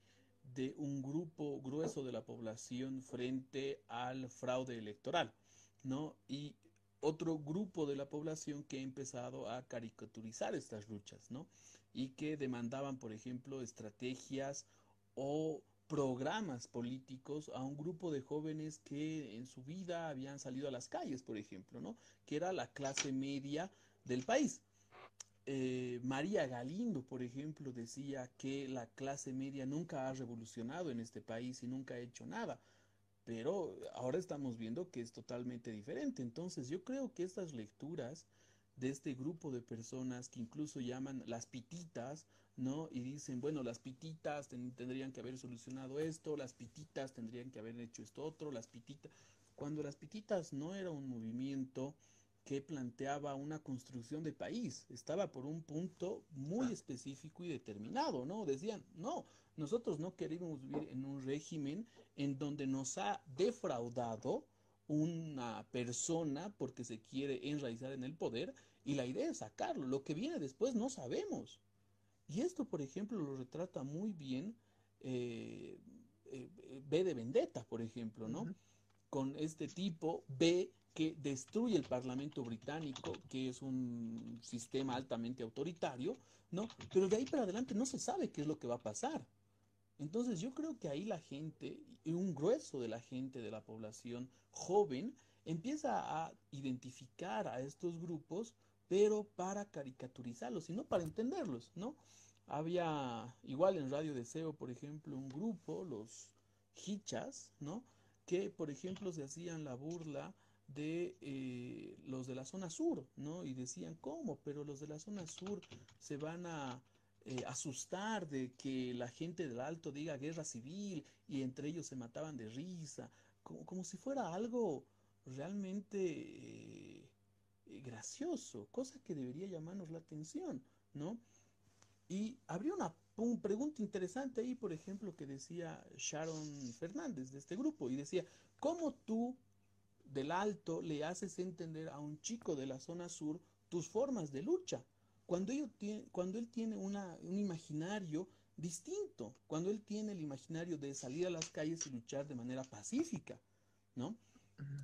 Speaker 3: de un grupo grueso de la población frente al fraude electoral, ¿no? Y otro grupo de la población que ha empezado a caricaturizar estas luchas, ¿no? Y que demandaban, por ejemplo, estrategias o programas políticos a un grupo de jóvenes que en su vida habían salido a las calles, por ejemplo, ¿no? Que era la clase media del país. Eh, María Galindo, por ejemplo, decía que la clase media nunca ha revolucionado en este país y nunca ha hecho nada. Pero ahora estamos viendo que es totalmente diferente. Entonces yo creo que estas lecturas de este grupo de personas que incluso llaman las pititas, ¿no? Y dicen, bueno, las pititas tendrían que haber solucionado esto, las pititas tendrían que haber hecho esto otro, las pititas, cuando las pititas no era un movimiento que planteaba una construcción de país, estaba por un punto muy específico y determinado, ¿no? Decían, no, nosotros no queremos vivir en un régimen en donde nos ha defraudado una persona porque se quiere enraizar en el poder y la idea es sacarlo, lo que viene después no sabemos. Y esto, por ejemplo, lo retrata muy bien eh, eh, B de Vendetta, por ejemplo, ¿no? Con este tipo B que destruye el Parlamento británico, que es un sistema altamente autoritario, ¿no? Pero de ahí para adelante no se sabe qué es lo que va a pasar. Entonces yo creo que ahí la gente, un grueso de la gente de la población joven, empieza a identificar a estos grupos pero para caricaturizarlos, y no para entenderlos, ¿no? Había igual en Radio Deseo, por ejemplo, un grupo, los Hichas, ¿no? Que, por ejemplo, se hacían la burla de eh, los de la zona sur, ¿no? Y decían, ¿cómo? Pero los de la zona sur se van a eh, asustar de que la gente del alto diga guerra civil y entre ellos se mataban de risa, como, como si fuera algo realmente eh, gracioso, cosa que debería llamarnos la atención, ¿no? Y habría una pregunta interesante ahí, por ejemplo, que decía Sharon Fernández de este grupo, y decía, ¿cómo tú del alto le haces entender a un chico de la zona sur tus formas de lucha? Cuando, tiene, cuando él tiene una, un imaginario distinto, cuando él tiene el imaginario de salir a las calles y luchar de manera pacífica, ¿no?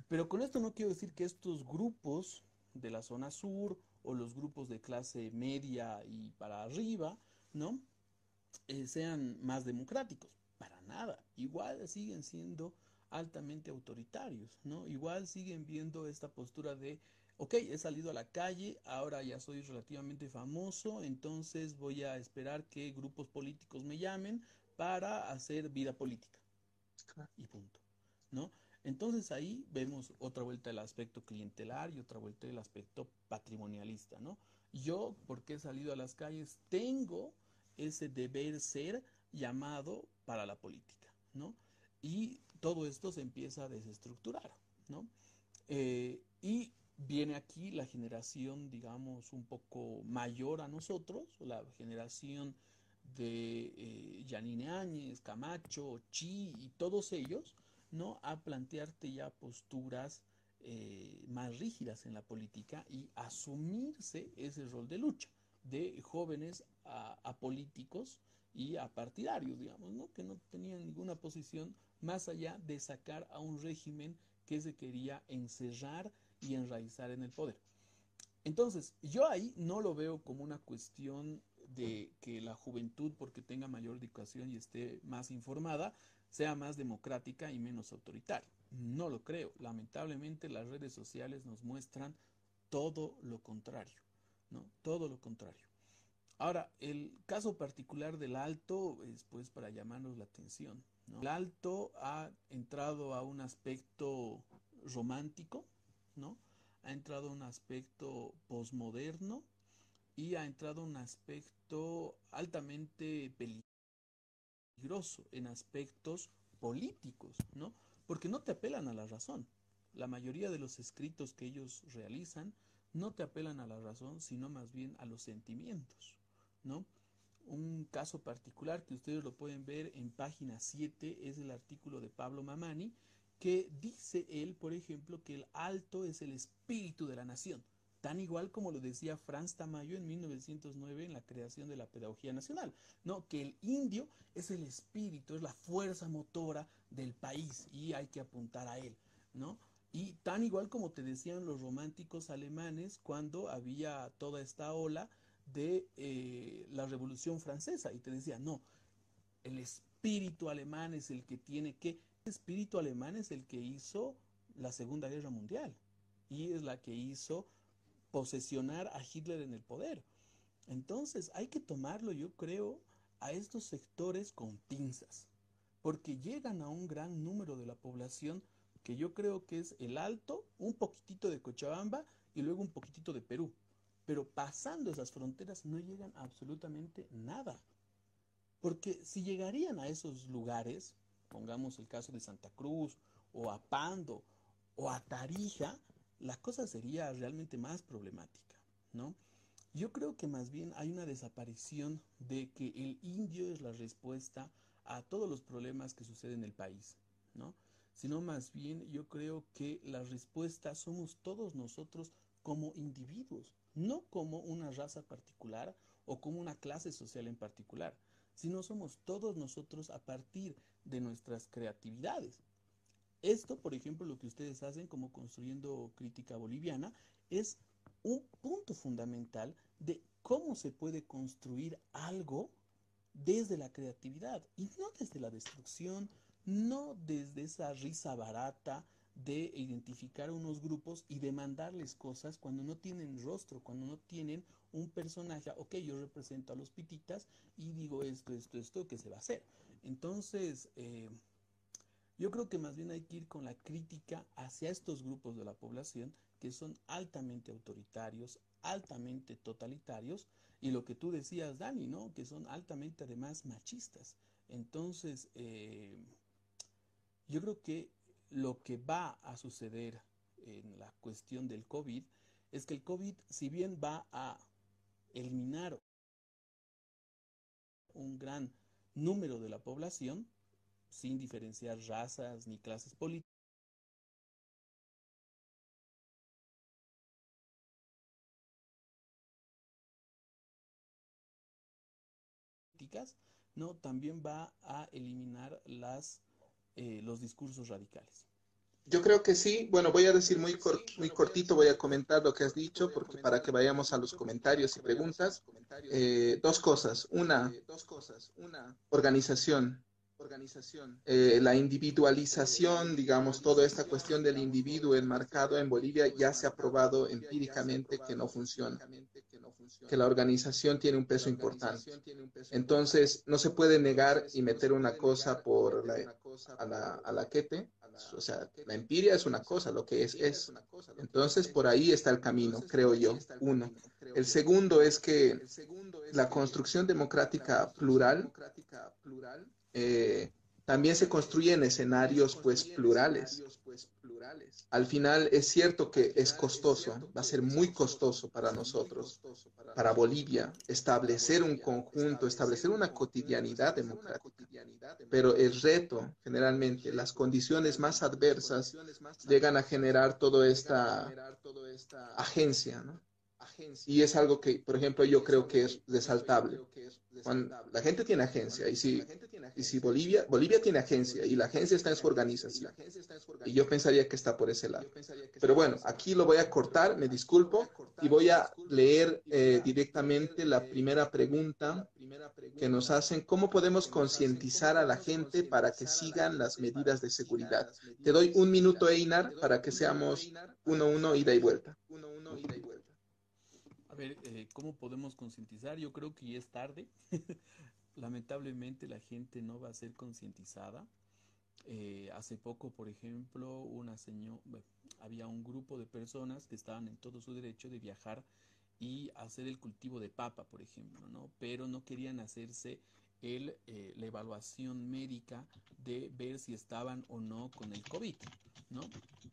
Speaker 3: Pero con esto no quiero decir que estos grupos de la zona sur o los grupos de clase media y para arriba, ¿no? Eh, sean más democráticos. Para nada. Igual siguen siendo altamente autoritarios, ¿no? Igual siguen viendo esta postura de, ok, he salido a la calle, ahora ya soy relativamente famoso, entonces voy a esperar que grupos políticos me llamen para hacer vida política. Y punto, ¿no? Entonces ahí vemos otra vuelta del aspecto clientelar y otra vuelta del aspecto patrimonialista, ¿no? Yo, porque he salido a las calles, tengo ese deber ser llamado para la política, ¿no? Y todo esto se empieza a desestructurar, ¿no? Eh, y viene aquí la generación, digamos, un poco mayor a nosotros, la generación de eh, Yanine Áñez, Camacho, Chi y todos ellos, ¿no? A plantearte ya posturas eh, más rígidas en la política y asumirse ese rol de lucha de jóvenes a, políticos y a partidarios, digamos, ¿no? que no tenían ninguna posición más allá de sacar a un régimen que se quería encerrar y enraizar en el poder. Entonces, yo ahí no lo veo como una cuestión de que la juventud, porque tenga mayor educación y esté más informada, sea más democrática y menos autoritaria. No lo creo. Lamentablemente las redes sociales nos muestran todo lo contrario, ¿no? Todo lo contrario. Ahora, el caso particular del alto es pues para llamarnos la atención. El alto ha entrado a un aspecto romántico, ¿no? Ha entrado un aspecto posmoderno y ha entrado un aspecto altamente peligroso en aspectos políticos, ¿no? Porque no te apelan a la razón. La mayoría de los escritos que ellos realizan no te apelan a la razón, sino más bien a los sentimientos. ¿no? Un caso particular que ustedes lo pueden ver en página 7 es el artículo de Pablo Mamani, que dice él, por ejemplo, que el alto es el espíritu de la nación, tan igual como lo decía Franz Tamayo en 1909 en la creación de la Pedagogía Nacional, ¿no? Que el indio es el espíritu, es la fuerza motora del país y hay que apuntar a él, ¿no? Y tan igual como te decían los románticos alemanes cuando había toda esta ola de eh, la Revolución Francesa y te decía, no, el espíritu alemán es el que tiene que, espíritu alemán es el que hizo la Segunda Guerra Mundial y es la que hizo posesionar a Hitler en el poder. Entonces hay que tomarlo, yo creo, a estos sectores con pinzas, porque llegan a un gran número de la población que yo creo que es el alto, un poquitito de Cochabamba y luego un poquitito de Perú. Pero pasando esas fronteras no llegan absolutamente nada. Porque si llegarían a esos lugares, pongamos el caso de Santa Cruz, o a Pando, o a Tarija, la cosa sería realmente más problemática, ¿no? Yo creo que más bien hay una desaparición de que el indio es la respuesta a todos los problemas que suceden en el país, ¿no? Sino más bien yo creo que la respuesta somos todos nosotros como individuos, no como una raza particular o como una clase social en particular, sino somos todos nosotros a partir de nuestras creatividades. Esto, por ejemplo, lo que ustedes hacen como construyendo crítica boliviana, es un punto fundamental de cómo se puede construir algo desde la creatividad y no desde la destrucción, no desde esa risa barata, de identificar unos grupos y demandarles cosas cuando no tienen rostro, cuando no tienen un personaje, ok, yo represento a los pititas y digo esto, esto, esto, ¿qué se va a hacer? Entonces, eh, Yo creo que más bien hay que ir con la crítica hacia estos grupos de la población que son altamente autoritarios, altamente totalitarios, y lo que tú decías, Dani, ¿no? Que son altamente además machistas. Entonces, eh, yo creo que lo que va a suceder en la cuestión del COVID es que el COVID, si bien va a eliminar un gran número de la población, sin diferenciar razas ni clases políticas, no también va a eliminar las eh, los discursos radicales.
Speaker 4: Yo creo que sí. Bueno, voy a decir muy, muy cortito, voy a comentar lo que has dicho, porque para que vayamos a los comentarios y preguntas. Eh, dos cosas. Una, organización. Eh, la individualización, digamos, toda esta cuestión del individuo enmarcado en Bolivia ya se ha probado empíricamente que no funciona que la organización tiene un peso importante. Entonces, no se puede negar y meter una cosa por la, a a la quete. O sea, la empiria es una cosa, lo que es es. Entonces, por ahí está el camino, creo yo. Uno. El segundo es que la construcción democrática plural eh, también se construyen escenarios pues plurales. Al final es cierto que es costoso, va a ser muy costoso para nosotros, para Bolivia, establecer un conjunto, establecer una cotidianidad democrática. Pero el reto, generalmente, las condiciones más adversas llegan a generar toda esta agencia, ¿no? Y es algo que, por ejemplo, yo creo que es resaltable. La gente tiene agencia y si, y si Bolivia, Bolivia tiene agencia y la agencia está en su organización. Y yo pensaría que está por ese lado. Pero bueno, aquí lo voy a cortar, me disculpo, y voy a leer eh, directamente la primera pregunta que nos hacen. ¿Cómo podemos concientizar a la gente para que sigan las medidas de seguridad? Te doy un minuto, Einar, para que seamos uno, uno, ida y vuelta.
Speaker 3: A ver, eh, ¿cómo podemos concientizar? Yo creo que ya es tarde. Lamentablemente la gente no va a ser concientizada. Eh, hace poco, por ejemplo, una señora, había un grupo de personas que estaban en todo su derecho de viajar y hacer el cultivo de papa, por ejemplo, ¿no? Pero no querían hacerse el, eh, la evaluación médica de ver si estaban o no con el COVID, ¿no?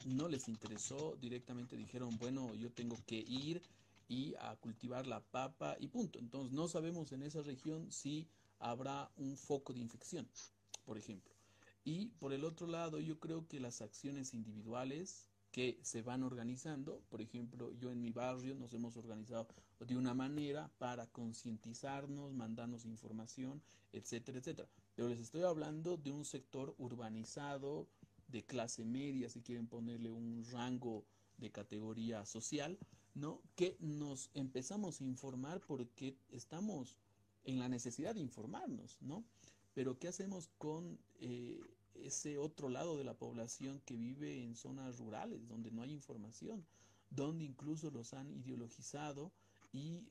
Speaker 3: No les interesó, directamente dijeron, bueno, yo tengo que ir, y a cultivar la papa y punto. Entonces no sabemos en esa región si habrá un foco de infección, por ejemplo. Y por el otro lado, yo creo que las acciones individuales que se van organizando, por ejemplo, yo en mi barrio nos hemos organizado de una manera para concientizarnos, mandarnos información, etcétera, etcétera. Pero les estoy hablando de un sector urbanizado, de clase media, si quieren ponerle un rango de categoría social, ¿no? Que nos empezamos a informar porque estamos en la necesidad de informarnos, ¿no? Pero ¿qué hacemos con eh, ese otro lado de la población que vive en zonas rurales, donde no hay información, donde incluso los han ideologizado y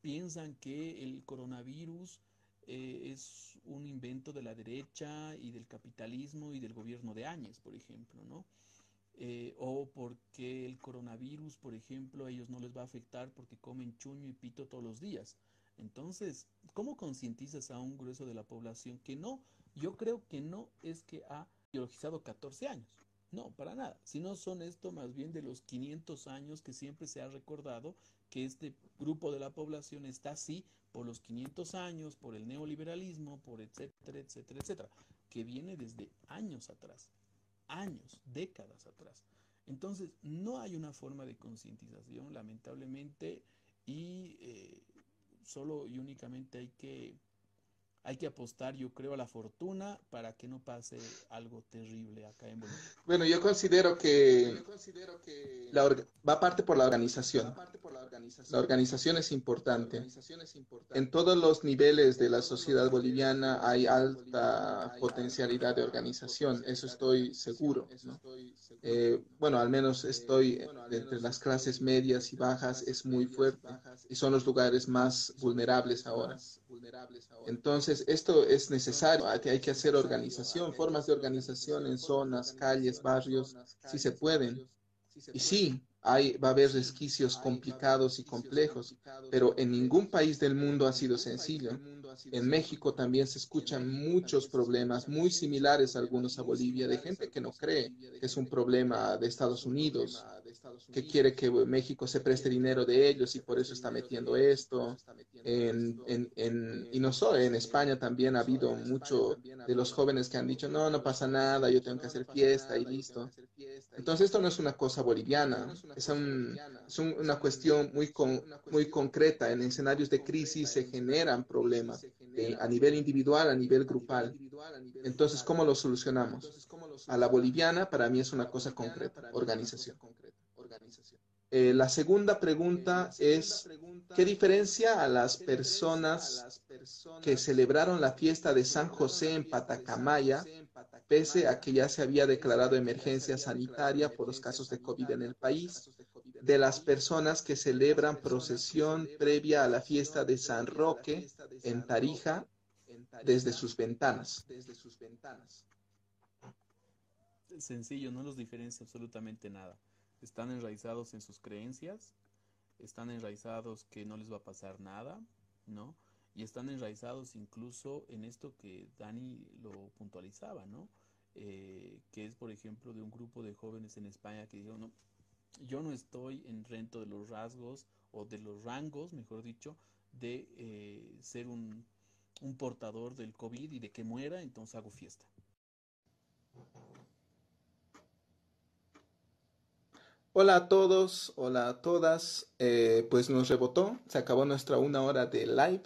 Speaker 3: piensan que el coronavirus eh, es un invento de la derecha y del capitalismo y del gobierno de Áñez, por ejemplo, ¿no? Eh, o porque el coronavirus, por ejemplo, a ellos no les va a afectar porque comen chuño y pito todos los días. Entonces, ¿cómo concientizas a un grueso de la población que no? Yo creo que no es que ha ideologizado 14 años. No, para nada. Si no son esto más bien de los 500 años que siempre se ha recordado que este grupo de la población está así por los 500 años, por el neoliberalismo, por etcétera, etcétera, etcétera, que viene desde años atrás años, décadas atrás. Entonces, no hay una forma de concientización, lamentablemente, y eh, solo y únicamente hay que hay que apostar, yo creo, a la fortuna para que no pase algo terrible acá en Bolivia.
Speaker 4: Bueno, yo considero que, la va parte por la organización. La organización es importante. En todos los niveles de la sociedad boliviana hay alta potencialidad de organización, eso estoy seguro. Eh, bueno, al menos estoy entre las clases medias y bajas, es muy fuerte y son los lugares más vulnerables ahora.
Speaker 2: Entonces, esto es necesario, hay que hacer organización, formas de organización en zonas, calles, barrios, si se pueden. Y sí, hay, va a haber resquicios complicados y complejos, pero en ningún país del mundo ha sido sencillo. En México también se escuchan muchos problemas muy similares algunos a Bolivia de gente que no cree que es un problema de Estados Unidos, que quiere que México se preste dinero de ellos y por eso está metiendo esto. En, y no solo, en España también ha habido mucho de los jóvenes que han dicho, no, no pasa nada, yo tengo que hacer fiesta y listo. Entonces esto no es una cosa boliviana, es, un, es un, una cuestión muy, con, muy concreta. En escenarios de crisis se generan problemas de, a nivel individual, a nivel grupal. Entonces, ¿cómo lo solucionamos? A la boliviana, para mí es una cosa concreta, organización. Eh, la segunda pregunta es, ¿qué diferencia a las personas que celebraron la fiesta de San José en Patacamaya, pese a que ya se había declarado emergencia sanitaria por los casos de COVID en el país, de las personas que celebran procesión previa a la fiesta de San Roque en Tarija desde sus ventanas?
Speaker 4: Sencillo, no los diferencia absolutamente nada están enraizados en sus creencias, están enraizados que no les va a pasar nada, ¿no? Y están enraizados incluso en esto que Dani lo puntualizaba, ¿no? Eh, que es, por ejemplo, de un grupo de jóvenes en España que dijeron, no, yo no estoy en rento de los rasgos o de los rangos, mejor dicho, de eh, ser un, un portador del COVID y de que muera, entonces hago fiesta.
Speaker 2: Hola a todos, hola a todas. Eh, pues nos rebotó, se acabó nuestra una hora de live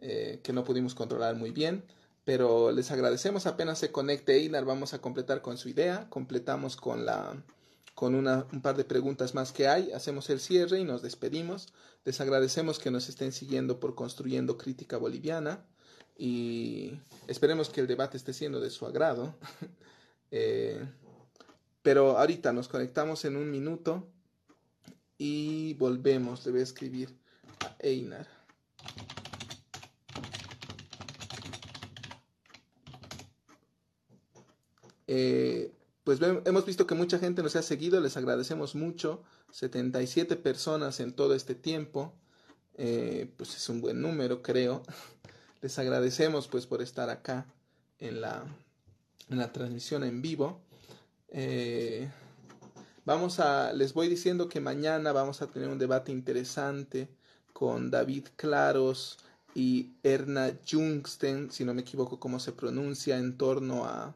Speaker 2: eh, que no pudimos controlar muy bien, pero les agradecemos. Apenas se conecte Einar, vamos a completar con su idea. Completamos con la con una, un par de preguntas más que hay. Hacemos el cierre y nos despedimos. Les agradecemos que nos estén siguiendo por construyendo crítica boliviana y esperemos que el debate esté siendo de su agrado. eh, pero ahorita nos conectamos en un minuto y volvemos. Le voy a escribir a Einar. Eh, pues hemos visto que mucha gente nos ha seguido, les agradecemos mucho. 77 personas en todo este tiempo. Eh, pues es un buen número, creo. Les agradecemos pues por estar acá en la, en la transmisión en vivo. Eh, vamos a, les voy diciendo que mañana vamos a tener un debate interesante con David Claros y Erna Jungsten, si no me equivoco cómo se pronuncia, en torno a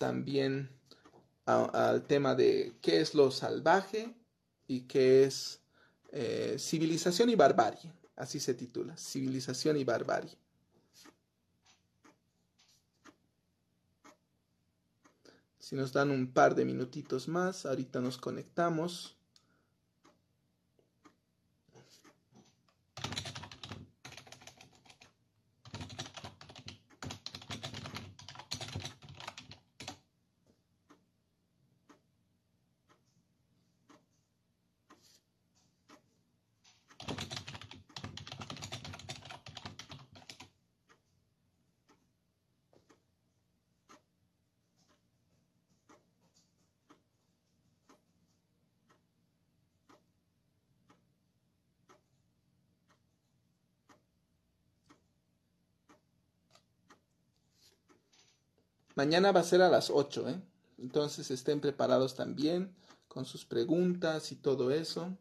Speaker 2: también al tema de qué es lo salvaje y qué es eh, civilización y barbarie. Así se titula, civilización y barbarie. Si nos dan un par de minutitos más, ahorita nos conectamos. Mañana va a ser a las 8, ¿eh? Entonces estén preparados también con sus preguntas y todo eso.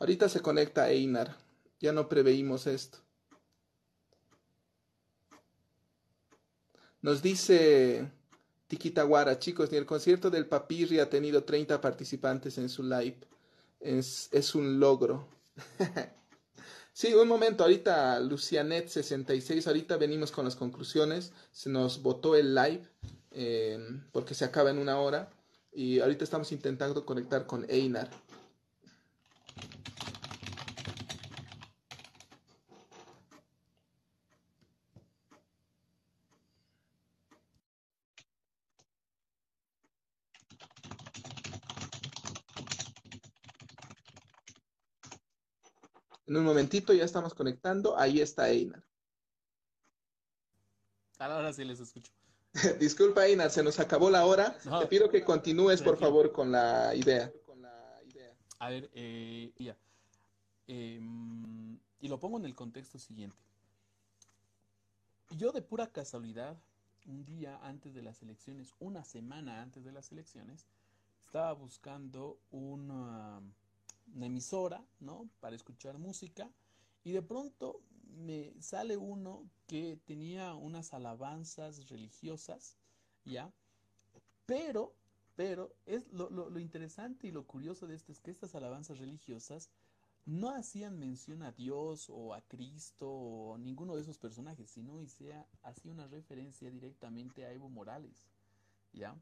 Speaker 2: Ahorita se conecta Einar. Ya no preveímos esto. Nos dice Tiquitaguara, chicos, ni el concierto del Papirri ha tenido 30 participantes en su live. Es, un logro. sí, un momento, ahorita Lucianet66, ahorita venimos con las conclusiones. Se nos votó el live eh, porque se acaba en una hora. Y ahorita estamos intentando conectar con Einar. En un momentito ya estamos conectando. Ahí está Einar.
Speaker 3: Ahora sí les escucho.
Speaker 2: Disculpa, Einar, se nos acabó la hora.
Speaker 3: No,
Speaker 2: Te pido que continúes, por favor, con la idea.
Speaker 3: A ver, eh, ya. Em, y lo pongo en el contexto siguiente. Yo de pura casualidad, un día antes de las elecciones, una semana antes de las elecciones, estaba buscando una, una emisora, ¿no? Para escuchar música y de pronto me sale uno que tenía unas alabanzas religiosas, ¿ya? Pero, pero, es lo, lo- lo interesante y lo curioso de esto es que estas alabanzas religiosas no hacían mención a Dios o a Cristo o ninguno de esos personajes, sino hacía una referencia directamente a Evo Morales, ¿ya?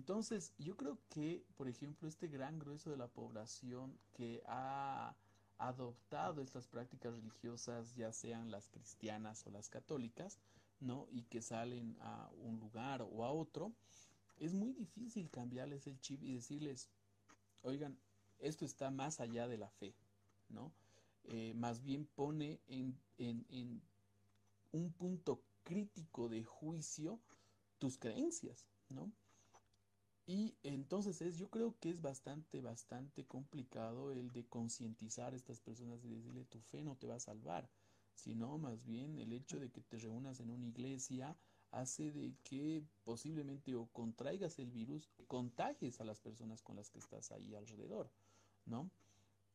Speaker 3: Entonces, yo creo que, por ejemplo, este gran grueso de la población que ha adoptado estas prácticas religiosas, ya sean las cristianas o las católicas, ¿no? Y que salen a un lugar o a otro, es muy difícil cambiarles el chip y decirles, oigan, esto está más allá de la fe, ¿no? Eh, más bien pone en, en- en un punto crítico de juicio tus creencias, ¿no? Y entonces es, yo creo que es bastante, bastante complicado el de concientizar a estas personas y decirle tu fe no te va a salvar, sino más bien el hecho de que te reúnas en una iglesia hace de que posiblemente o contraigas el virus, contagies a las personas con las que estás ahí alrededor, ¿no?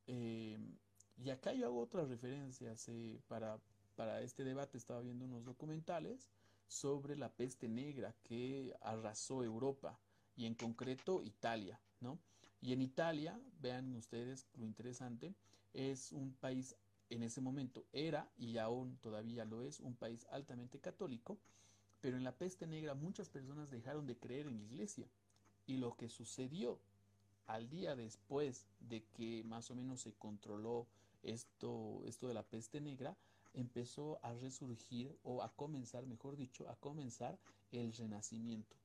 Speaker 3: Eh, y acá yo hago otras referencias eh, para, para este debate, estaba viendo unos documentales sobre la peste negra que arrasó Europa y en concreto Italia, ¿no? Y en Italia, vean ustedes lo interesante, es un país en ese momento era y aún todavía lo es un país altamente católico, pero en la peste negra muchas personas dejaron de creer en la iglesia y lo que sucedió al día después de que más o menos se controló esto, esto de la peste negra, empezó a resurgir o a comenzar, mejor dicho, a comenzar el renacimiento.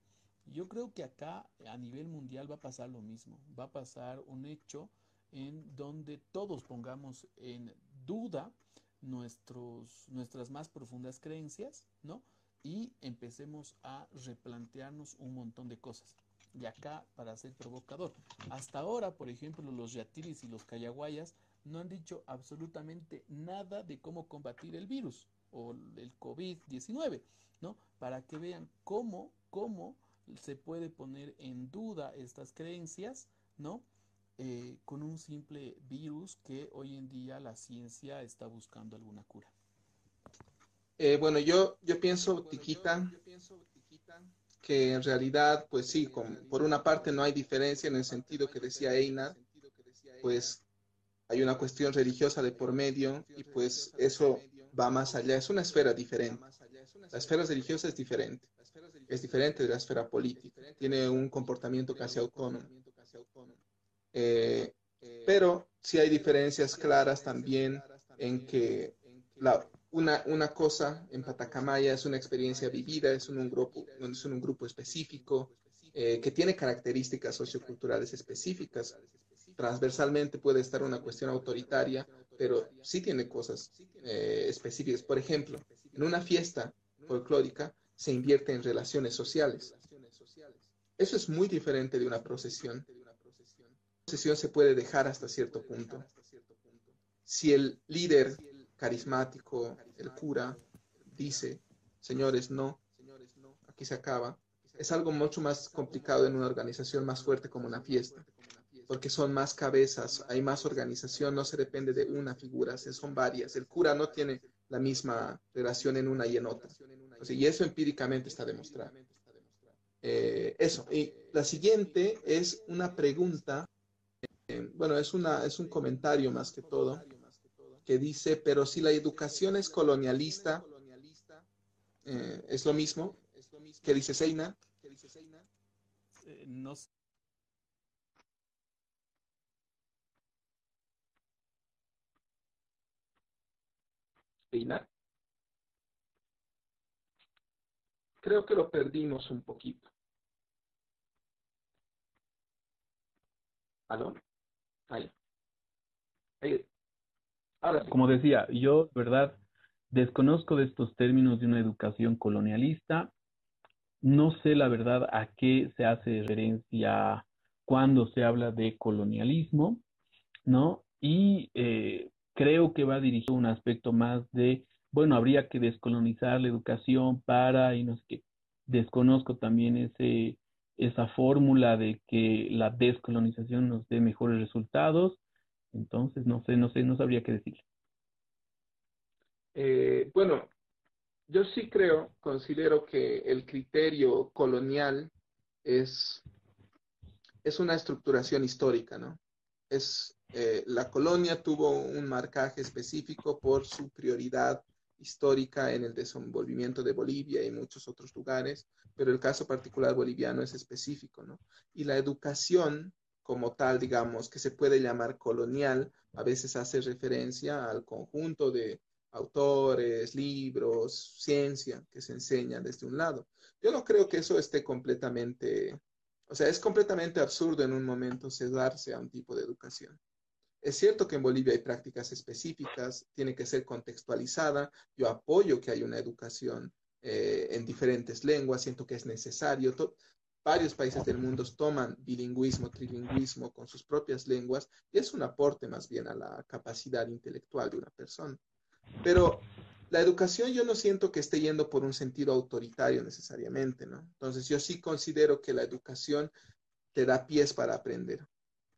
Speaker 3: Yo creo que acá a nivel mundial va a pasar lo mismo, va a pasar un hecho en donde todos pongamos en duda nuestros, nuestras más profundas creencias, ¿no? Y empecemos a replantearnos un montón de cosas. Y acá, para ser provocador, hasta ahora, por ejemplo, los yatiris y los cayaguayas no han dicho absolutamente nada de cómo combatir el virus o el COVID-19, ¿no? Para que vean cómo, cómo se puede poner en duda estas creencias, ¿no? Eh, con un simple virus que hoy en día la ciencia está buscando alguna cura.
Speaker 2: Eh, bueno, yo, yo pienso, Tiquita, que en realidad, pues sí, por una parte no hay diferencia en el sentido que decía Einar, pues hay una cuestión religiosa de por medio y pues eso va más allá, es una esfera diferente. La esfera religiosa es diferente, es diferente de la esfera política, tiene un comportamiento casi autónomo. Eh, pero sí hay diferencias claras también en que la, una, una cosa en Patacamaya es una experiencia vivida, es en un grupo, es un grupo específico, eh, que tiene características socioculturales específicas. Transversalmente puede estar una cuestión autoritaria, pero sí tiene cosas eh, específicas. Por ejemplo, en una fiesta folclórica se invierte en relaciones sociales. Eso es muy diferente de una procesión. La procesión se puede dejar hasta cierto punto. Si el líder carismático, el cura, dice, señores, no, aquí se acaba, es algo mucho más complicado en una organización más fuerte como una fiesta, porque son más cabezas, hay más organización, no se depende de una figura, son varias. El cura no tiene la misma relación en una y en otra. O sea, y eso empíricamente está demostrado. Eh, eso. Y la siguiente es una pregunta, eh, bueno, es, una, es un comentario más que todo, que dice, pero si la educación es colonialista, eh, ¿es lo mismo? ¿Qué dice Seina?
Speaker 3: Eh, no sé.
Speaker 2: Creo que lo perdimos un poquito. ¿Aló? Ahí. Ahí.
Speaker 3: Ahora, como decía, yo, verdad, desconozco de estos términos de una educación colonialista. No sé la verdad a qué se hace referencia cuando se habla de colonialismo, ¿no? Y eh, creo que va dirigido a un aspecto más de, bueno, habría que descolonizar la educación para, y no sé qué. Desconozco también ese, esa fórmula de que la descolonización nos dé mejores resultados. Entonces, no sé, no sé, no sabría qué decir.
Speaker 2: Eh, bueno, yo sí creo, considero que el criterio colonial es, es una estructuración histórica, ¿no? Es, eh, la colonia tuvo un marcaje específico por su prioridad histórica en el desenvolvimiento de Bolivia y muchos otros lugares, pero el caso particular boliviano es específico, ¿no? Y la educación como tal, digamos, que se puede llamar colonial, a veces hace referencia al conjunto de autores, libros, ciencia que se enseña desde un lado. Yo no creo que eso esté completamente, o sea, es completamente absurdo en un momento cederse a un tipo de educación. Es cierto que en Bolivia hay prácticas específicas, tiene que ser contextualizada. Yo apoyo que haya una educación eh, en diferentes lenguas, siento que es necesario. varios países del mundo toman bilingüismo, trilingüismo con sus propias lenguas y es un aporte más bien a la capacidad intelectual de una persona. Pero la educación yo no siento que esté yendo por un sentido autoritario necesariamente, ¿no? Entonces yo sí considero que la educación te da pies para aprender.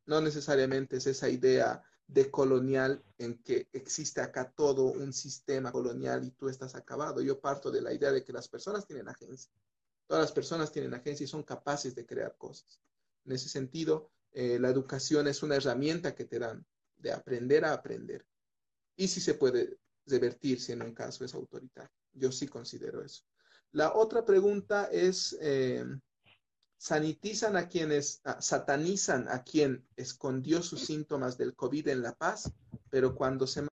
Speaker 2: No necesariamente es esa idea de colonial en que existe acá todo un sistema colonial y tú estás acabado. Yo parto de la idea de que las personas tienen agencia. Todas las personas tienen agencia y son capaces de crear cosas. En ese sentido, eh, la educación es una herramienta que te dan de aprender a aprender. Y si se puede revertir si en un caso es autoritario. Yo sí considero eso. La otra pregunta es, eh, sanitizan a quienes, ah, satanizan a quien escondió sus síntomas del COVID en La Paz, pero cuando se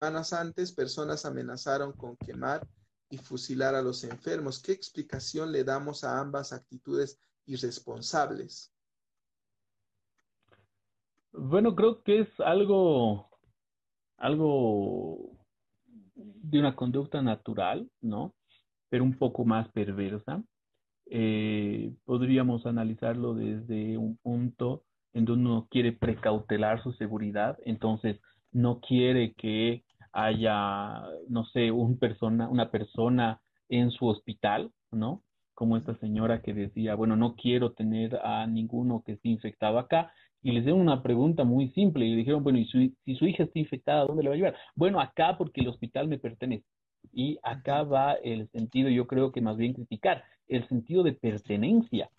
Speaker 2: semanas antes, personas amenazaron con quemar y fusilar a los enfermos. ¿Qué explicación le damos a ambas actitudes irresponsables?
Speaker 3: Bueno, creo que es algo, algo de una conducta natural, ¿no? Pero un poco más perversa. Eh, podríamos analizarlo desde un punto en donde uno quiere precautelar su seguridad, entonces no quiere que haya, no sé, un persona, una persona en su hospital, ¿no? Como esta señora que decía, bueno, no quiero tener a ninguno que esté infectado acá, y les dieron una pregunta muy simple y le dijeron, bueno, ¿y si su hija está infectada, dónde le va a llevar? Bueno, acá porque el hospital me pertenece. Y acá va el sentido, yo creo que más bien criticar, el sentido de pertenencia.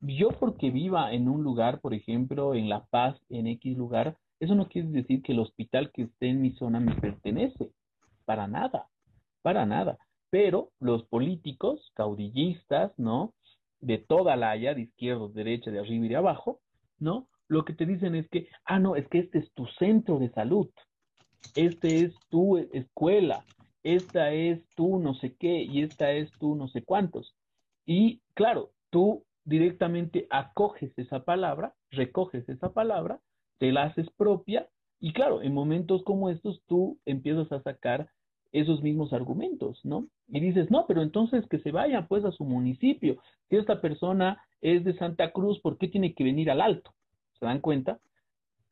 Speaker 3: Yo porque viva en un lugar, por ejemplo, en La Paz, en X lugar, eso no quiere decir que el hospital que esté en mi zona me pertenece. Para nada, para nada. Pero los políticos, caudillistas, ¿no? De toda la haya, de izquierda, derecha, de arriba y de abajo, ¿no? Lo que te dicen es que, ah, no, es que este es tu centro de salud, este es tu escuela, esta es tu no sé qué y esta es tu no sé cuántos. Y claro, tú directamente acoges esa palabra, recoges esa palabra, te la haces propia y claro, en momentos como estos tú empiezas a sacar esos mismos argumentos, ¿no? Y dices, no, pero entonces que se vayan pues a su municipio. Si esta persona es de Santa Cruz, ¿por qué tiene que venir al Alto? ¿Se dan cuenta?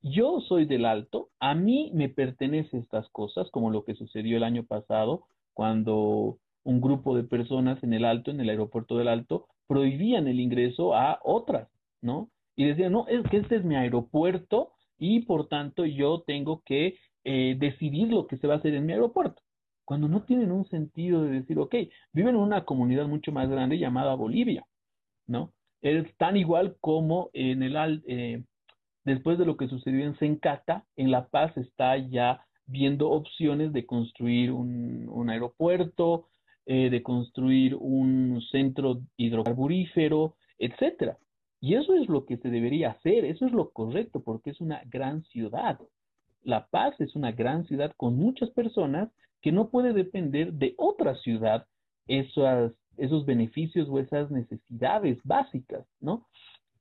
Speaker 3: Yo soy del Alto, a mí me pertenecen estas cosas, como lo que sucedió el año pasado, cuando un grupo de personas en el Alto, en el aeropuerto del Alto, prohibían el ingreso a otras, ¿no? Y decían, no, es que este es mi aeropuerto y por tanto yo tengo que eh, decidir lo que se va a hacer en mi aeropuerto cuando no tienen un sentido de decir, ok, viven en una comunidad mucho más grande llamada Bolivia, ¿no? Es tan igual como en el, eh, después de lo que sucedió en Sencata, en La Paz está ya viendo opciones de construir un, aeropuerto, eh, de construir un centro hidrocarburífero, etcétera. Y eso es lo que se debería hacer, eso es lo correcto, porque es una gran ciudad. La Paz es una gran ciudad con muchas personas que no puede depender de otra ciudad esos, esos beneficios o esas necesidades básicas, ¿no?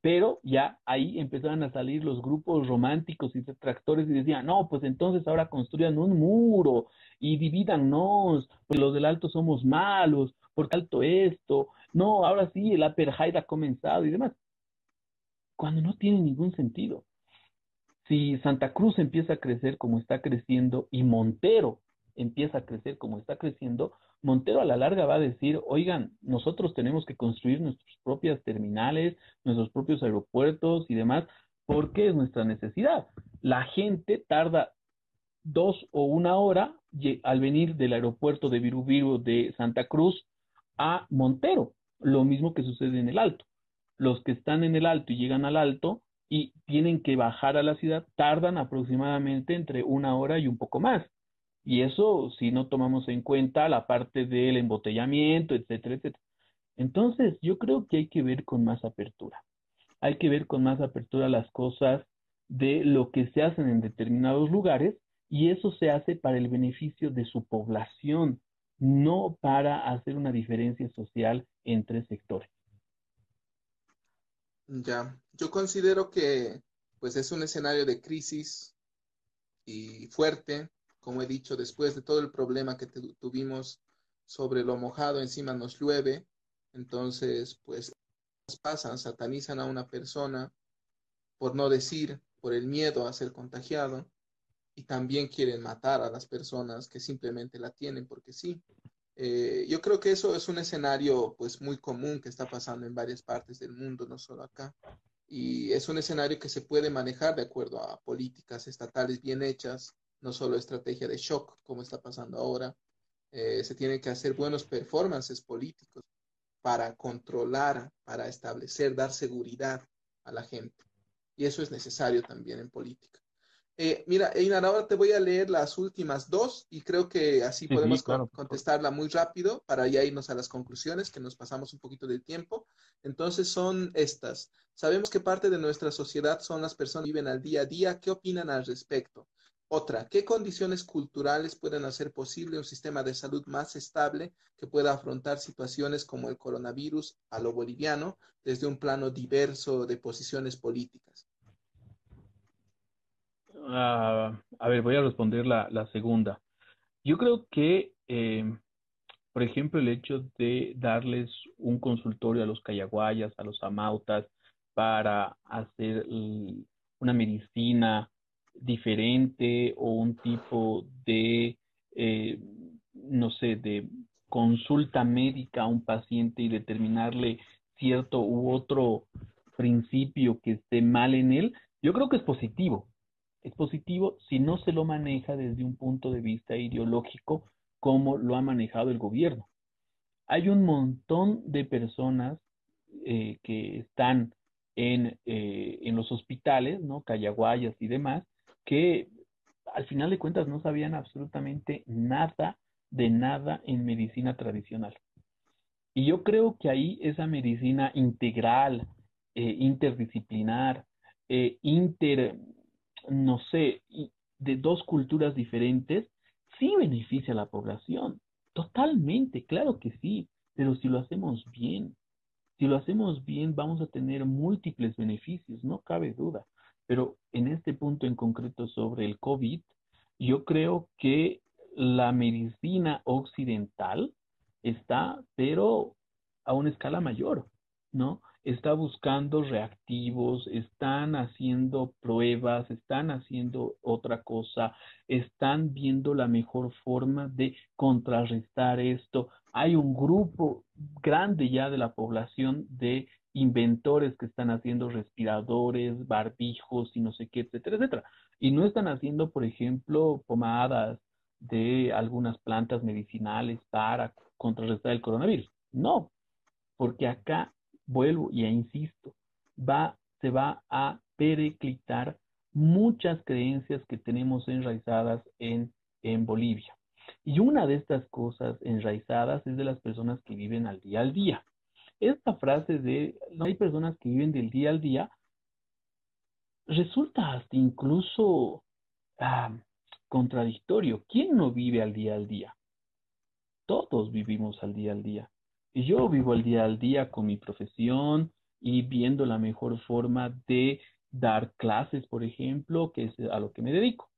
Speaker 3: Pero ya ahí empezaron a salir los grupos románticos y detractores y decían, no, pues entonces ahora construyan un muro y divídannos, pues los del alto somos malos, porque alto esto, no, ahora sí, el apartheid ha comenzado y demás. Cuando no tiene ningún sentido. Si Santa Cruz empieza a crecer como está creciendo y Montero empieza a crecer como está creciendo, Montero a la larga va a decir, oigan, nosotros tenemos que construir nuestras propias terminales, nuestros propios aeropuertos y demás, porque es nuestra necesidad. La gente tarda dos o una hora al venir del aeropuerto de Virubiru de Santa Cruz a Montero, lo mismo que sucede en el Alto. Los que están en el Alto y llegan al Alto y tienen que bajar a la ciudad tardan aproximadamente entre una hora y un poco más. Y eso si no tomamos en cuenta la parte del embotellamiento, etcétera, etcétera. Entonces, yo creo que hay que ver con más apertura. Hay que ver con más apertura las cosas de lo que se hacen en determinados lugares y eso se hace para el beneficio de su población, no para hacer una diferencia social entre sectores.
Speaker 2: Ya, yo considero que pues es un escenario de crisis y fuerte como he dicho, después de todo el problema que tuvimos sobre lo mojado, encima nos llueve, entonces, pues, pasan, satanizan a una persona, por no decir, por el miedo a ser contagiado, y también quieren matar a las personas que simplemente la tienen porque sí. Eh, yo creo que eso es un escenario pues muy común que está pasando en varias partes del mundo, no solo acá. Y es un escenario que se puede manejar de acuerdo a políticas estatales bien hechas, no solo estrategia de shock, como está pasando ahora. Eh, se tienen que hacer buenos performances políticos para controlar, para establecer, dar seguridad a la gente. Y eso es necesario también en política. Eh, mira, Einar, ahora te voy a leer las últimas dos y creo que así podemos contestarla muy rápido para ya irnos a las conclusiones, que nos pasamos un poquito del tiempo. Entonces son estas. Sabemos que parte de nuestra sociedad son las personas que viven al día a día. ¿Qué opinan al respecto? Otra, ¿qué condiciones culturales pueden hacer posible un sistema de salud más estable que pueda afrontar situaciones como el coronavirus a lo boliviano desde un plano diverso de posiciones políticas?
Speaker 3: Ah, a ver, voy a responder la, segunda. Yo creo que, eh, por ejemplo, el hecho de darles un consultorio a los cayaguayas, a los amautas, para hacer una medicina diferente o un tipo de, eh, no sé, de consulta médica a un paciente y determinarle cierto u otro principio que esté mal en él, yo creo que es positivo. Es positivo si no se lo maneja desde un punto de vista ideológico como lo ha manejado el gobierno. Hay un montón de personas eh, que están en, eh, en los hospitales, ¿no? Cayaguayas y demás, que al final de cuentas no sabían absolutamente nada de nada en medicina tradicional. Y yo creo que ahí esa medicina integral, eh, interdisciplinar, eh, inter, no sé, de dos culturas diferentes, sí beneficia a la población. Totalmente, claro que sí, pero si lo hacemos bien, si lo hacemos bien vamos a tener múltiples beneficios, no cabe duda. Pero en este punto en concreto sobre el COVID, yo creo que la medicina occidental está, pero a una escala mayor, ¿no? Está buscando reactivos, están haciendo pruebas, están haciendo otra cosa, están viendo la mejor forma de contrarrestar esto. Hay un grupo grande ya de la población de inventores que están haciendo respiradores, barbijos y no sé qué, etcétera, etcétera. Y no están haciendo, por ejemplo, pomadas de algunas plantas medicinales para contrarrestar el coronavirus. No, porque acá vuelvo y insisto, se va a periclitar muchas creencias que tenemos enraizadas en, en Bolivia. Y una de estas cosas enraizadas es de las personas que viven al día al día. Esta frase de no hay personas que viven del día al día resulta hasta incluso ah, contradictorio. ¿Quién no vive al día al día? Todos vivimos al día al día. Y yo vivo al día al día con mi profesión y viendo la mejor forma de dar clases, por ejemplo, que es a lo que me dedico.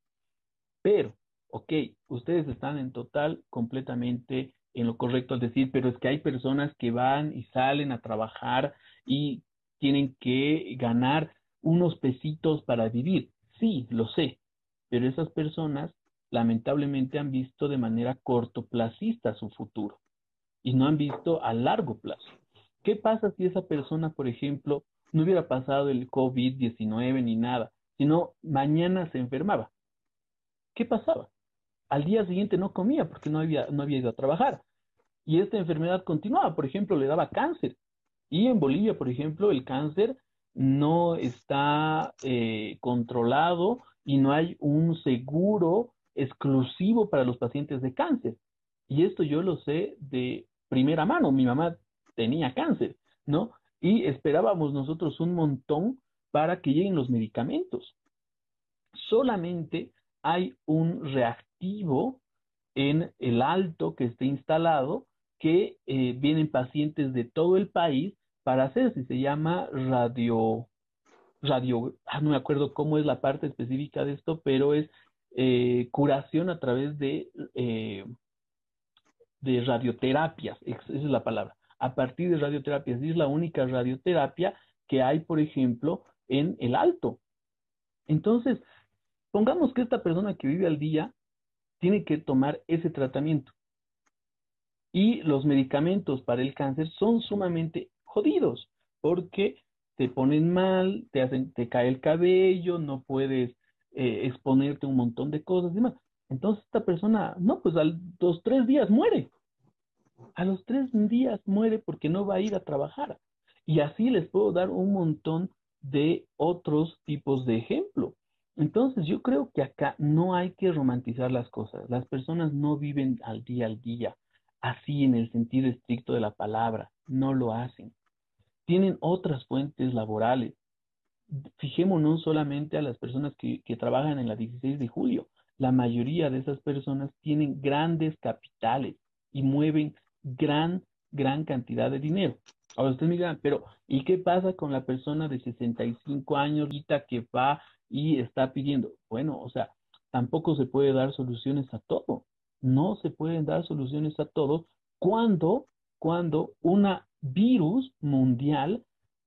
Speaker 3: Pero, ok, ustedes están en total, completamente en lo correcto al decir, pero es que hay personas que van y salen a trabajar y tienen que ganar unos pesitos para vivir. Sí, lo sé, pero esas personas lamentablemente han visto de manera cortoplacista su futuro y no han visto a largo plazo. ¿Qué pasa si esa persona, por ejemplo, no hubiera pasado el COVID-19 ni nada, sino mañana se enfermaba? ¿Qué pasaba? Al día siguiente no comía porque no había, no había ido a trabajar. Y esta enfermedad continuaba, por ejemplo, le daba cáncer. Y en Bolivia, por ejemplo, el cáncer no está eh, controlado y no hay un seguro exclusivo para los pacientes de cáncer. Y esto yo lo sé de primera mano. Mi mamá tenía cáncer, ¿no? Y esperábamos nosotros un montón para que lleguen los medicamentos. Solamente hay un reactivo en el alto que esté instalado que eh, vienen pacientes de todo el país para hacer, si se llama radio, radio, ah, no me acuerdo cómo es la parte específica de esto, pero es eh, curación a través de, eh, de radioterapias, esa es la palabra, a partir de radioterapias, es la única radioterapia que hay, por ejemplo, en el alto. Entonces, pongamos que esta persona que vive al día tiene que tomar ese tratamiento. Y los medicamentos para el cáncer son sumamente jodidos porque te ponen mal, te hacen, te cae el cabello, no puedes eh, exponerte un montón de cosas y. Entonces esta persona, no, pues a los tres días muere. A los tres días muere porque no va a ir a trabajar. Y así les puedo dar un montón de otros tipos de ejemplo. Entonces yo creo que acá no hay que romantizar las cosas. Las personas no viven al día al día, así en el sentido estricto de la palabra, no lo hacen tienen otras fuentes laborales. Fijémonos solamente a las personas que, trabajan en la 16 de julio. La mayoría de esas personas tienen grandes capitales y mueven gran, gran cantidad de dinero. Ahora ustedes me dirán, pero ¿y qué pasa con la persona de 65 años que va y está pidiendo? Bueno, o sea, tampoco se puede dar soluciones a todo. No se pueden dar soluciones a todo cuando, cuando una virus mundial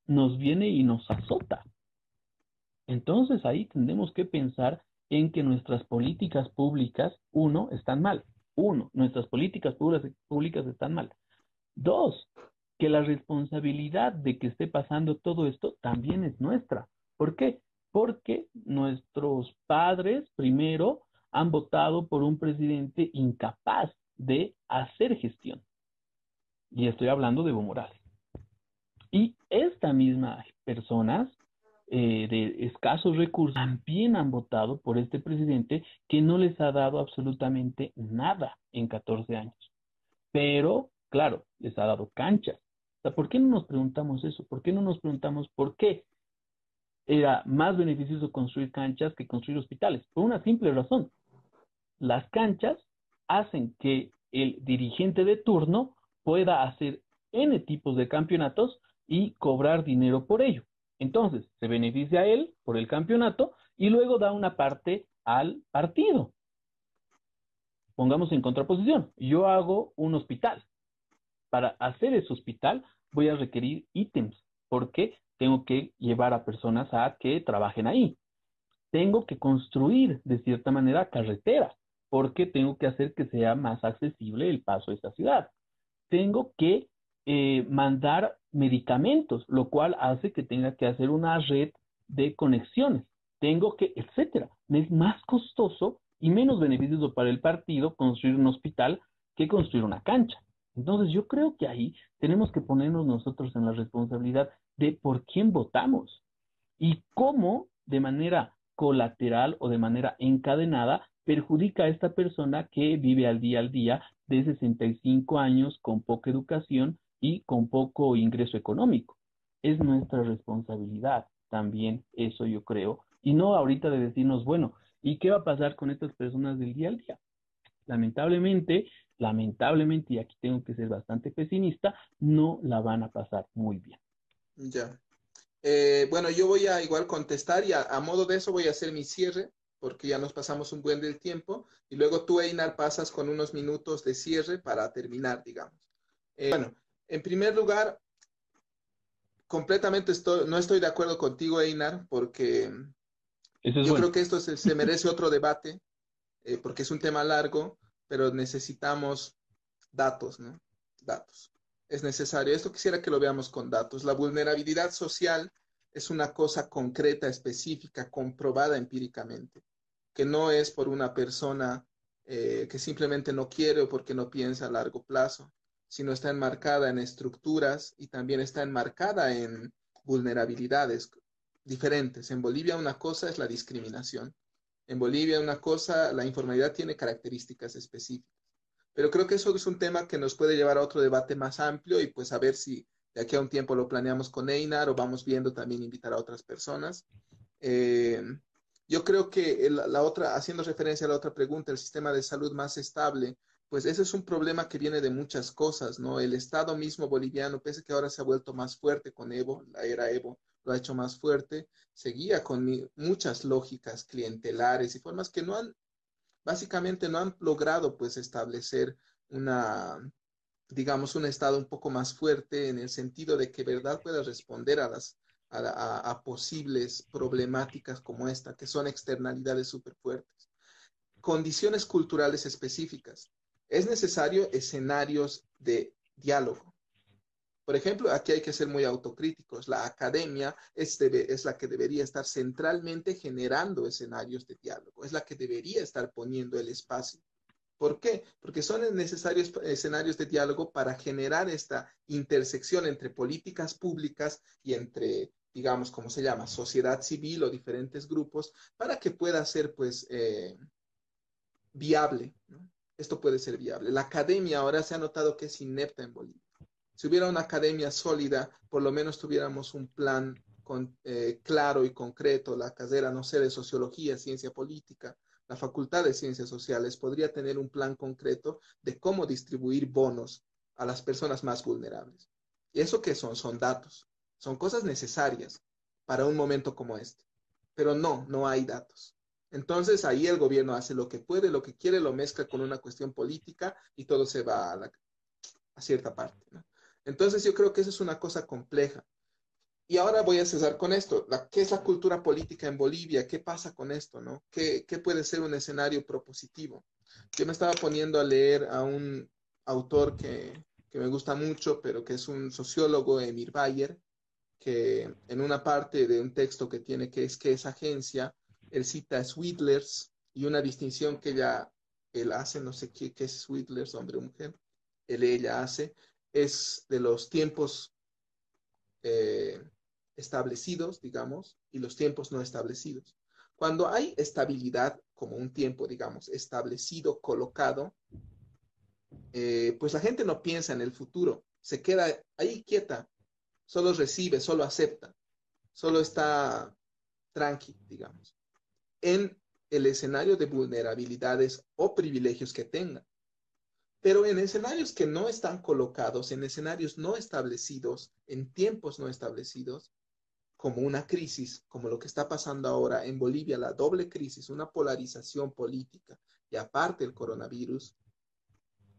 Speaker 3: nos viene y nos azota. Entonces ahí tendremos que pensar en que nuestras políticas públicas, uno, están mal. Uno, nuestras políticas públicas están mal. Dos, que la responsabilidad de que esté pasando todo esto también es nuestra. ¿Por qué? Porque nuestros padres, primero, han votado por un presidente incapaz de hacer gestión. Y estoy hablando de Evo Morales. Y esta misma personas eh, de escasos recursos también han votado por este presidente que no les ha dado absolutamente nada en 14 años. Pero, claro, les ha dado canchas. ¿por qué no nos preguntamos eso? ¿Por qué no nos preguntamos por qué era más beneficioso construir canchas que construir hospitales? Por una simple razón. Las canchas hacen que el dirigente de turno pueda hacer N tipos de campeonatos y cobrar dinero por ello. Entonces, se beneficia a él por el campeonato y luego da una parte al partido. Pongamos en contraposición, yo hago un hospital. Para hacer ese hospital voy a requerir ítems porque tengo que llevar a personas a que trabajen ahí. Tengo que construir de cierta manera carreteras porque tengo que hacer que sea más accesible el paso a esta ciudad tengo que eh, mandar medicamentos, lo cual hace que tenga que hacer una red de conexiones. Tengo que, etcétera. Me es más costoso y menos beneficioso para el partido construir un hospital que construir una cancha. Entonces yo creo que ahí tenemos que ponernos nosotros en la responsabilidad de por quién votamos y cómo de manera colateral o de manera encadenada perjudica a esta persona que vive al día al día de 65 años con poca educación y con poco ingreso económico. Es nuestra responsabilidad también eso yo creo, y no ahorita de decirnos, bueno, ¿y qué va a pasar con estas personas del día al día? Lamentablemente, lamentablemente, y aquí tengo que ser bastante pesimista, no la van a pasar muy bien.
Speaker 2: Ya. Eh, bueno, yo voy a igual contestar y a, modo de eso voy a hacer mi cierre, porque ya nos pasamos un buen del tiempo, y luego tú, Einar, pasas con unos minutos de cierre para terminar, digamos. Eh, bueno, en primer lugar, completamente estoy, no estoy de acuerdo contigo, Einar, porque yo creo que esto se, merece otro debate, eh, porque es un tema largo, pero necesitamos datos, ¿no? Datos. Es necesario. Esto quisiera que lo veamos con datos. La vulnerabilidad social es una cosa concreta, específica, comprobada empíricamente, que no es por una persona eh, que simplemente no quiere o porque no piensa a largo plazo, sino está enmarcada en estructuras y también está enmarcada en vulnerabilidades diferentes. En Bolivia una cosa es la discriminación. En Bolivia una cosa, la informalidad tiene características específicas. Pero creo que eso es un tema que nos puede llevar a otro debate más amplio y pues a ver si de aquí a un tiempo lo planeamos con Einar o vamos viendo también invitar a otras personas. Eh, yo creo que la otra, haciendo referencia a la otra pregunta, el sistema de salud más estable, pues ese es un problema que viene de muchas cosas, ¿no? El Estado mismo boliviano, pese a que ahora se ha vuelto más fuerte con Evo, la era Evo lo ha hecho más fuerte, seguía con muchas lógicas clientelares y formas que no han, básicamente no han logrado pues establecer una, digamos, un Estado un poco más fuerte en el sentido de que verdad pueda responder a las a, posibles problemáticas como esta, que son externalidades súper fuertes. Condiciones culturales específicas. Es necesario escenarios de diálogo. Por ejemplo, aquí hay que ser muy autocríticos. La academia es, es, la que debería estar centralmente generando escenarios de diálogo, es la que debería estar poniendo el espacio. ¿Por qué? Porque son necesarios escenarios de diálogo para generar esta intersección entre políticas públicas y entre, digamos, ¿cómo se llama? Sociedad civil o diferentes grupos, para que pueda ser, pues, eh, viable. Esto puede ser viable. La academia ahora se ha notado que es inepta en Bolivia si hubiera una academia sólida, por lo menos tuviéramos un plan eh, claro y concreto, la carrera, no sé, de sociología, ciencia política, la facultad de ciencias sociales podría tener un plan concreto de cómo distribuir bonos a las personas más vulnerables. ¿Y eso qué son? Son datos, son cosas necesarias para un momento como este. Pero no, no hay datos. Entonces ahí el gobierno hace lo que puede, lo que quiere, lo mezcla con una cuestión política y todo se va a, cierta parte. Entonces yo creo que eso es una cosa compleja. Y ahora voy a cesar con esto. ¿Qué es la cultura política en Bolivia? ¿Qué pasa con esto? ¿no? ¿Qué, puede ser un escenario propositivo? Yo me estaba poniendo a leer a un autor que, me gusta mucho, pero que es un sociólogo, Emir Bayer, que en una parte de un texto que tiene que es que es agencia, él cita a Sweetlers y una distinción que ella, él hace, no sé qué, es Sweetlers, hombre o mujer, él ella hace, es de los tiempos eh, establecidos, digamos, y los tiempos no establecidos. Cuando hay estabilidad, como un tiempo, digamos, establecido, colocado, eh, pues la gente no piensa en el futuro, se queda ahí quieta, solo recibe, solo acepta, solo está tranqui, digamos, en el escenario de vulnerabilidades o privilegios que tenga. Pero en escenarios que no están colocados, en escenarios no establecidos, en tiempos no establecidos, como una crisis, como lo que está pasando ahora en Bolivia, la doble crisis, una polarización política y aparte el coronavirus,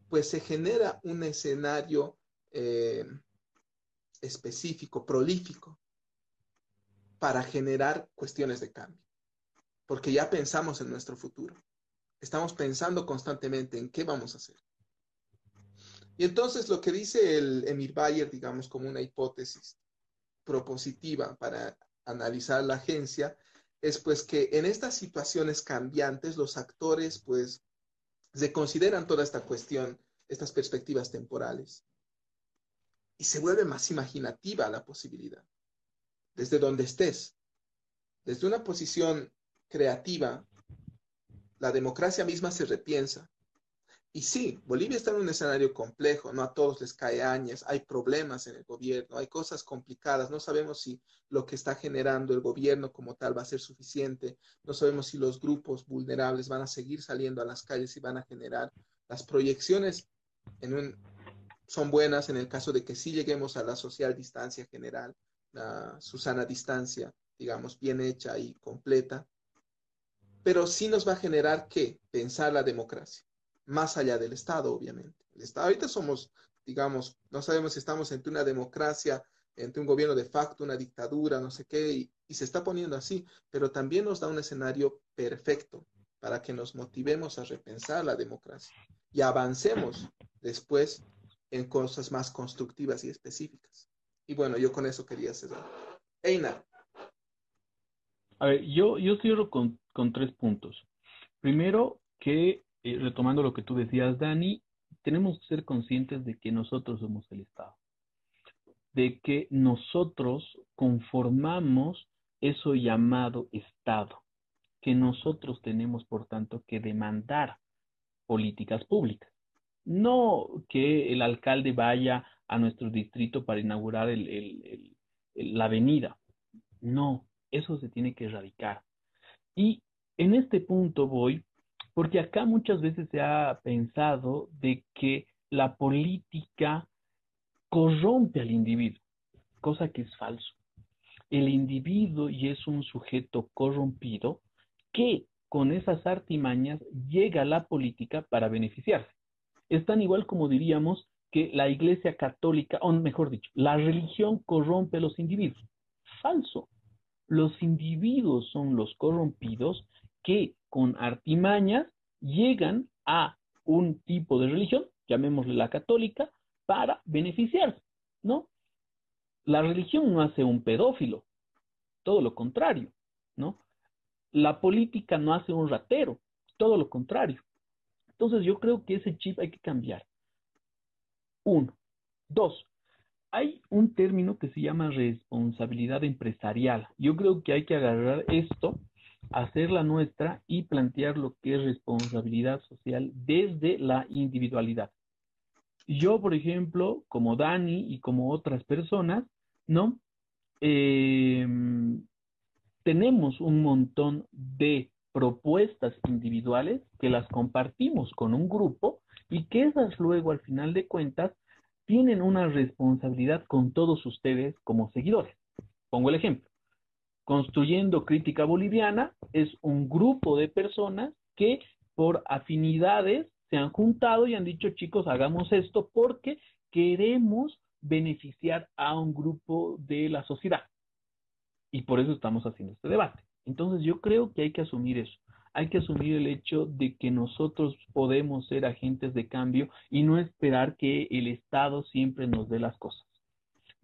Speaker 2: pues se genera un escenario eh, específico, prolífico, para generar cuestiones de cambio, porque ya pensamos en nuestro futuro. Estamos pensando constantemente en qué vamos a hacer. Y entonces lo que dice el Emir Bayer, digamos, como una hipótesis propositiva para analizar la agencia, es pues que en estas situaciones cambiantes los actores pues se consideran toda esta cuestión, estas perspectivas temporales. Y se vuelve más imaginativa la posibilidad. Desde donde estés, desde una posición creativa, la democracia misma se repiensa y sí, Bolivia está en un escenario complejo, no a todos les cae años, hay problemas en el gobierno, hay cosas complicadas, no sabemos si lo que está generando el gobierno como tal va a ser suficiente, no sabemos si los grupos vulnerables van a seguir saliendo a las calles y van a generar. Las proyecciones en un, son buenas en el caso de que sí lleguemos a la social distancia general, su sana distancia, digamos, bien hecha y completa, pero sí nos va a generar que pensar la democracia, más allá del Estado, obviamente. El Estado, ahorita somos, digamos, no sabemos si estamos entre una democracia, entre un gobierno de facto, una dictadura, no sé qué, y se está poniendo así, pero también nos da un escenario perfecto para que nos motivemos a repensar la democracia y avancemos después en cosas más constructivas y específicas. Y bueno, yo con eso quería cerrar. Einar.
Speaker 3: A ver, yo, yo cierro con, con tres puntos. Primero, que eh, retomando lo que tú decías, Dani, tenemos que ser conscientes de que nosotros somos el Estado, de que nosotros conformamos eso llamado Estado, que nosotros tenemos, por tanto, que demandar políticas públicas. No que el alcalde vaya a nuestro distrito para inaugurar la avenida. No, eso se tiene que erradicar. Y en este punto voy, porque acá muchas veces se ha pensado de que la política corrompe al individuo, cosa que es falso. El individuo y es un sujeto corrompido que con esas artimañas llega a la política para beneficiarse. Es tan igual como diríamos que la Iglesia Católica, o mejor dicho, la religión corrompe a los individuos. Falso. Los individuos son los corrompidos que con artimañas llegan a un tipo de religión, llamémosle la católica, para beneficiarse, ¿no? La religión no hace un pedófilo, todo lo contrario, ¿no? La política no hace un ratero, todo lo contrario. Entonces yo creo que ese chip hay que cambiar. Uno. Dos. Hay un término que se llama responsabilidad empresarial. Yo creo que hay que agarrar esto, hacerla nuestra y plantear lo que es responsabilidad social desde la individualidad. Yo, por ejemplo, como Dani y como otras personas, ¿no? Eh, tenemos un montón de propuestas individuales que las compartimos con un grupo y que esas luego al final de cuentas tienen una responsabilidad con todos ustedes como seguidores. Pongo el ejemplo. Construyendo Crítica Boliviana es un grupo de personas que por afinidades se han juntado y han dicho, chicos, hagamos esto porque queremos beneficiar a un grupo de la sociedad. Y por eso estamos haciendo este debate. Entonces yo creo que hay que asumir eso. Hay que asumir el hecho de que nosotros podemos ser agentes de cambio y no esperar que el Estado siempre nos dé las cosas.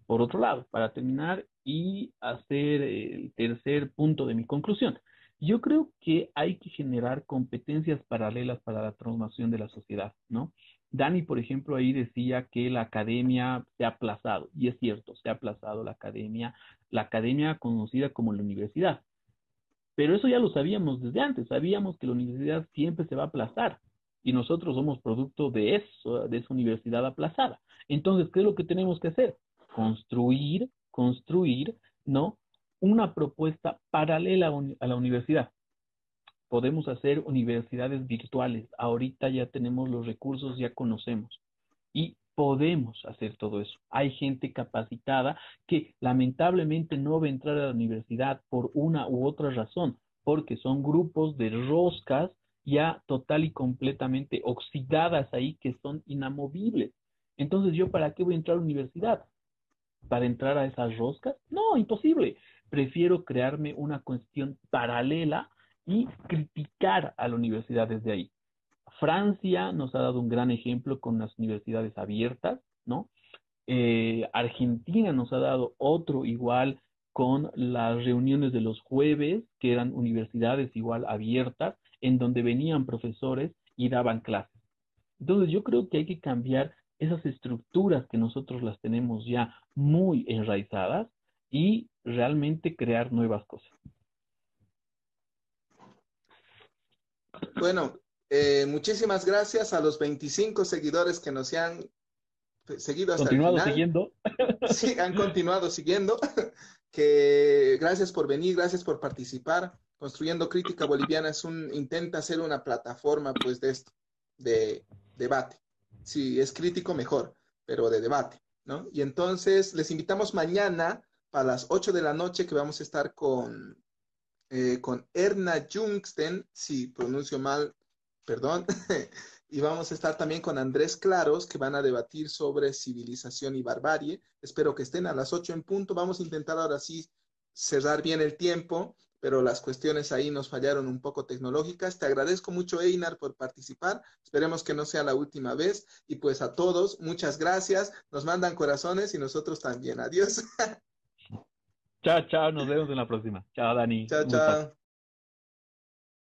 Speaker 3: Por otro lado, para terminar y hacer el tercer punto de mi conclusión, yo creo que hay que generar competencias paralelas para la transformación de la sociedad, ¿no? Dani, por ejemplo, ahí decía que la academia se ha aplazado, y es cierto, se ha aplazado la academia, la academia conocida como la universidad. Pero eso ya lo sabíamos desde antes, sabíamos que la universidad siempre se va a aplazar y nosotros somos producto de eso, de esa universidad aplazada. Entonces, ¿qué es lo que tenemos que hacer? Construir, construir, ¿no? Una propuesta paralela a la universidad. Podemos hacer universidades virtuales. Ahorita ya tenemos los recursos, ya conocemos. Y podemos hacer todo eso. Hay gente capacitada que lamentablemente no va a entrar a la universidad por una u otra razón, porque son grupos de roscas ya total y completamente oxidadas ahí que son inamovibles. Entonces, ¿yo para qué voy a entrar a la universidad? ¿Para entrar a esas roscas? No, imposible. Prefiero crearme una cuestión paralela y criticar a la universidad desde ahí. Francia nos ha dado un gran ejemplo con las universidades abiertas, ¿no? Eh, Argentina nos ha dado otro igual con las reuniones de los jueves, que eran universidades igual abiertas, en donde venían profesores y daban clases. Entonces yo creo que hay que cambiar esas estructuras que nosotros las tenemos ya muy enraizadas y realmente crear nuevas cosas.
Speaker 2: Bueno, eh, muchísimas gracias a los 25 seguidores que nos han seguido hasta
Speaker 3: continuado
Speaker 2: el final.
Speaker 3: siguiendo.
Speaker 2: Sí, han continuado siguiendo. Que gracias por venir, gracias por participar. Construyendo Crítica Boliviana es un intenta ser una plataforma pues de esto, de debate. Si es crítico mejor, pero de debate, ¿no? Y entonces les invitamos mañana para las 8 de la noche que vamos a estar con, eh, con Erna Jungsten, si pronuncio mal, perdón. y vamos a estar también con Andrés Claros, que van a debatir sobre civilización y barbarie. Espero que estén a las 8 en punto. Vamos a intentar ahora sí cerrar bien el tiempo, pero las cuestiones ahí nos fallaron un poco tecnológicas. Te agradezco mucho, Einar, por participar. Esperemos que no sea la última vez. Y pues a todos, muchas gracias. Nos mandan corazones y nosotros también. Adiós.
Speaker 3: Chao, chao. Nos vemos en la próxima. Chao, Dani.
Speaker 2: Chao, chao.